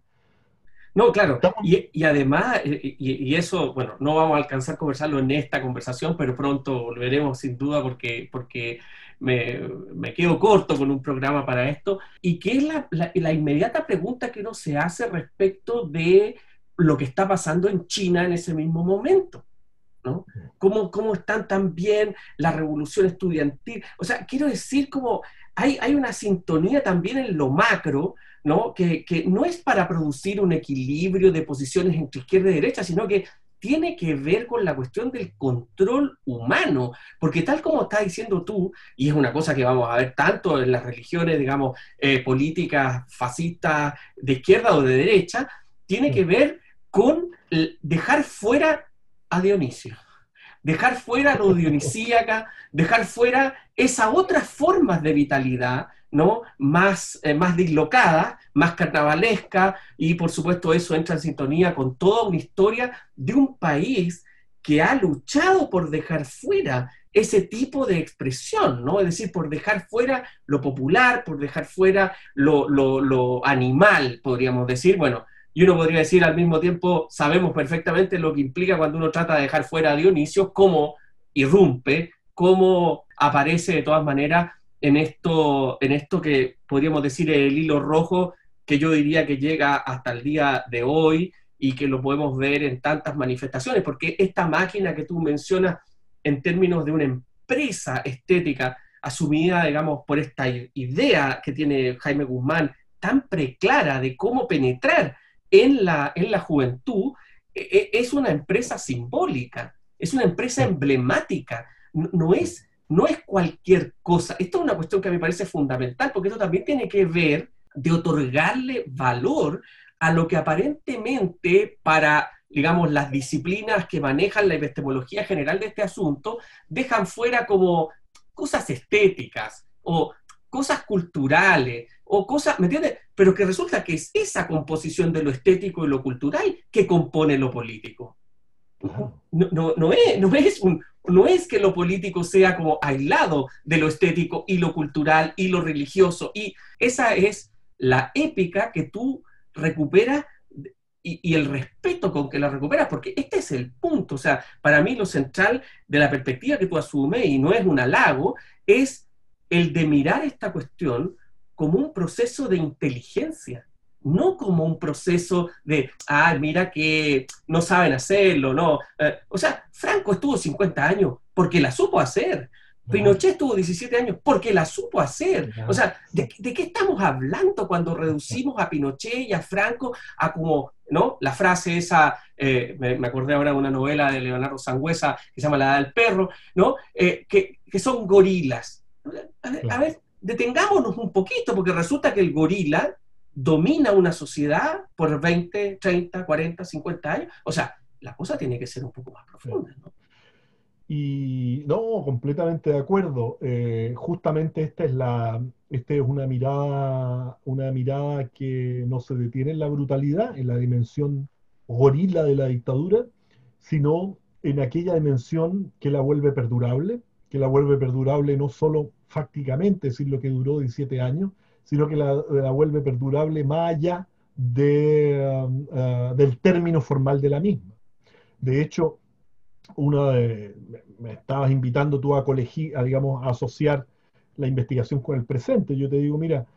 No, claro, y, además, y, eso, bueno, no vamos a alcanzar a conversarlo en esta conversación, pero pronto volveremos sin duda porque, porque me, me quedo corto con un programa para esto, y que es la, la, inmediata pregunta que uno se hace respecto de lo que está pasando en China en ese mismo momento. ¿no? ¿Cómo, ¿Cómo, están también la revolución estudiantil? O sea, quiero decir como hay, una sintonía también en lo macro, ¿no? Que, no es para producir un equilibrio de posiciones entre izquierda y derecha, sino que tiene que ver con la cuestión del control humano, porque tal como estás diciendo tú, y es una cosa que vamos a ver tanto en las religiones, digamos, eh, políticas fascistas de izquierda o de derecha, tiene que ver con dejar fuera a Dionisio dejar fuera lo dionisíaca, dejar fuera esas otras formas de vitalidad, ¿no? Más, eh, más dislocada, más carnavalesca, y por supuesto eso entra en sintonía con toda una historia de un país que ha luchado por dejar fuera ese tipo de expresión, ¿no? Es decir, por dejar fuera lo popular, por dejar fuera lo, lo, lo animal, podríamos decir. Bueno, y uno podría decir al mismo tiempo, sabemos perfectamente lo que implica cuando uno trata de dejar fuera a Dionisio, cómo irrumpe, cómo aparece de todas maneras en esto, en esto que podríamos decir el hilo rojo, que yo diría que llega hasta el día de hoy y que lo podemos ver en tantas manifestaciones, porque esta máquina que tú mencionas en términos de una empresa estética asumida, digamos, por esta idea que tiene Jaime Guzmán, tan preclara de cómo penetrar en la, en la juventud e, e, es una empresa simbólica, es una empresa emblemática, no, es, no es cualquier cosa. Esto es una cuestión que me parece fundamental, porque esto también tiene que ver de otorgarle valor a lo que aparentemente para, digamos, las disciplinas que manejan la epistemología general de este asunto, dejan fuera como cosas estéticas o cosas culturales o cosas, ¿me entiendes? Pero que resulta que es esa composición de lo estético y lo cultural que compone lo político. No, no, es, no, es no es que lo político sea como aislado de lo estético y lo cultural y lo religioso. Y esa es la épica que tú recuperas y, y, el respeto con que la recuperas, porque este es el punto. O sea, para mí lo central de la perspectiva que tú asumes, y no es un halago, es el de mirar esta cuestión como un proceso de inteligencia, no como un proceso de, ah, mira que no saben hacerlo, no. Eh, o sea, Franco estuvo 50 años porque la supo hacer. Pinochet estuvo 17 años porque la supo hacer. O sea, ¿de, qué estamos hablando cuando reducimos a Pinochet y a Franco a como, ¿no? La frase esa, eh, me, acordé ahora de una novela de Leonardo Sangüesa que se llama La edad del perro, ¿no? Eh, que, que, son gorilas. A ver, detengámonos un poquito, porque resulta que el gorila domina una sociedad por 20, 30, 40, 50 años. O sea, la cosa tiene que ser un poco más profunda, ¿no? Y no, completamente de acuerdo. Eh, justamente esta es la, esta es una mirada, una mirada que no se detiene en la brutalidad, en la dimensión gorila de la dictadura, sino en aquella dimensión que la vuelve perdurable, que la vuelve perdurable no solo fácticamente, es decir, lo que duró 17 años, sino que la, vuelve perdurable más allá de, um, uh, del término formal de la misma. De hecho, una me estabas invitando tú a, colegir, a, digamos, a asociar la investigación con el presente. Yo te digo, mira,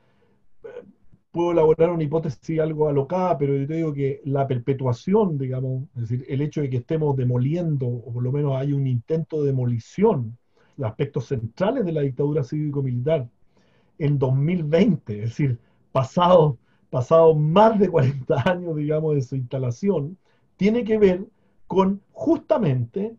puedo elaborar una hipótesis algo alocada, pero yo te digo que la perpetuación, digamos, es decir, el hecho de que estemos demoliendo, o por lo menos hay un intento de demolición aspectos centrales de la dictadura cívico-militar en 2020, es decir, pasado, pasado más de 40 años, digamos, de su instalación, tiene que ver con justamente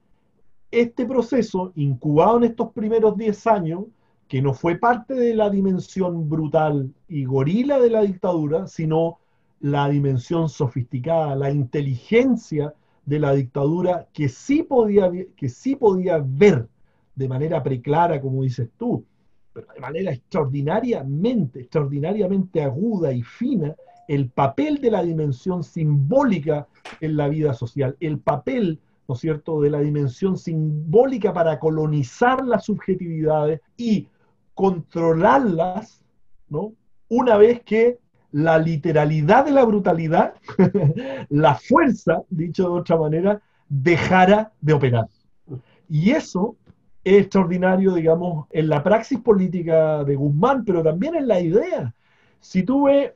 este proceso incubado en estos primeros 10 años, que no fue parte de la dimensión brutal y gorila de la dictadura, sino la dimensión sofisticada, la inteligencia de la dictadura que sí podía, que sí podía ver de manera preclara, como dices tú, pero de manera extraordinariamente, extraordinariamente aguda y fina, el papel de la dimensión simbólica en la vida social, el papel, ¿no es cierto?, de la dimensión simbólica para colonizar las subjetividades y controlarlas, ¿no? Una vez que la literalidad de la brutalidad, [LAUGHS] la fuerza, dicho de otra manera, dejara de operar. Y eso extraordinario, digamos, en la praxis política de Guzmán, pero también en la idea. Si tú ves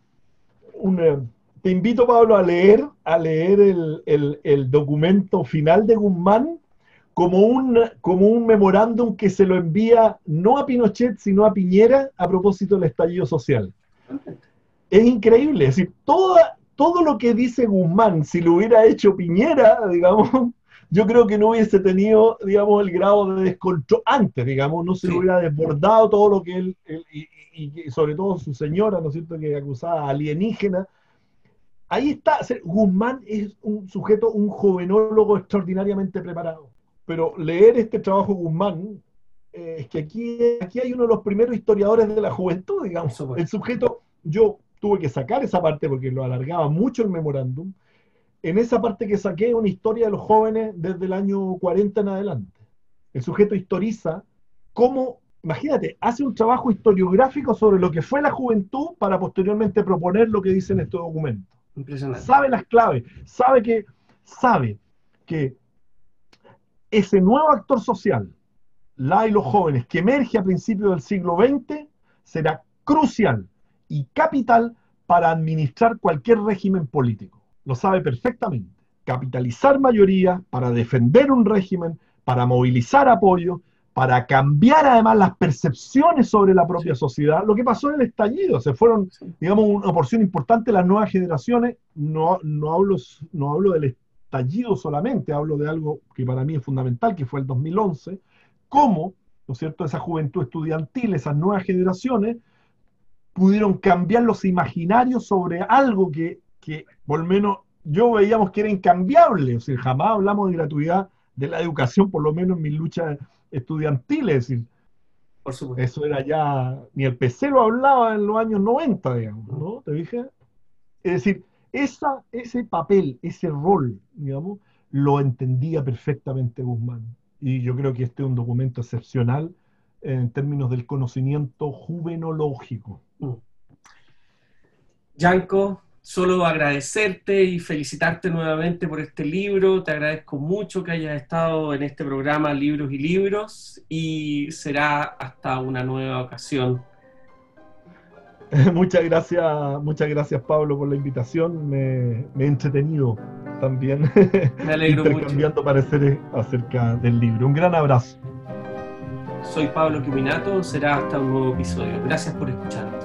un... Te invito, Pablo, a leer, a leer el, el, documento final de Guzmán como un, como un memorándum que se lo envía no a Pinochet, sino a Piñera a propósito del estallido social. Es increíble, es decir, toda, todo lo que dice Guzmán, si lo hubiera hecho Piñera, [LAUGHS] digamos, yo creo que no hubiese tenido, digamos, el grado de descontrol antes, digamos, no se hubiera desbordado todo lo que él, y, sobre todo su señora, ¿no es cierto?, que acusaba alienígena. Ahí está, Guzmán es un sujeto, un jovenólogo extraordinariamente preparado. Pero leer este trabajo Guzmán, eh, es que aquí, aquí hay uno de los primeros historiadores de la juventud, digamos. El sujeto, yo tuve que sacar esa parte porque lo alargaba mucho el memorándum, en esa parte que saqué una historia de los jóvenes desde el año 40 en adelante. El sujeto historiza cómo, imagínate, hace un trabajo historiográfico sobre lo que fue la juventud para posteriormente proponer lo que dice en este documento. Impresionante. Sabe las claves, sabe que, sabe que ese nuevo actor social, la y los jóvenes, que emerge a principios del siglo XX, será crucial y capital para administrar cualquier régimen político lo sabe perfectamente. Capitalizar mayoría para defender un régimen, para movilizar apoyo, para cambiar además las percepciones sobre la propia sociedad. Lo que pasó en el estallido, se fueron, digamos, una porción importante de las nuevas generaciones. No, no, hablo, no hablo del estallido solamente, hablo de algo que para mí es fundamental, que fue el 2011, cómo, ¿no es cierto?, esa juventud estudiantil, esas nuevas generaciones, pudieron cambiar los imaginarios sobre algo que que por lo menos yo veíamos que era incambiable, o sea, jamás hablamos de gratuidad de la educación, por lo menos en mis luchas estudiantiles, es decir, por supuesto. eso era ya, ni el PC lo hablaba en los años 90, digamos, ¿no? ¿Te dije? Es decir, esa, ese papel, ese rol, digamos, lo entendía perfectamente Guzmán. Y yo creo que este es un documento excepcional en términos del conocimiento juvenológico. Yanko, solo agradecerte y felicitarte nuevamente por este libro. Te agradezco mucho que hayas estado en este programa Libros y Libros y será hasta una nueva ocasión. [LAUGHS] Muchas gracias, muchas gracias Pablo por la invitación. Me, he entretenido también [LAUGHS] me alegro intercambiando pareceres acerca del libro. Un gran abrazo. Soy Pablo Quiminato, será hasta un nuevo episodio. Gracias por escucharnos.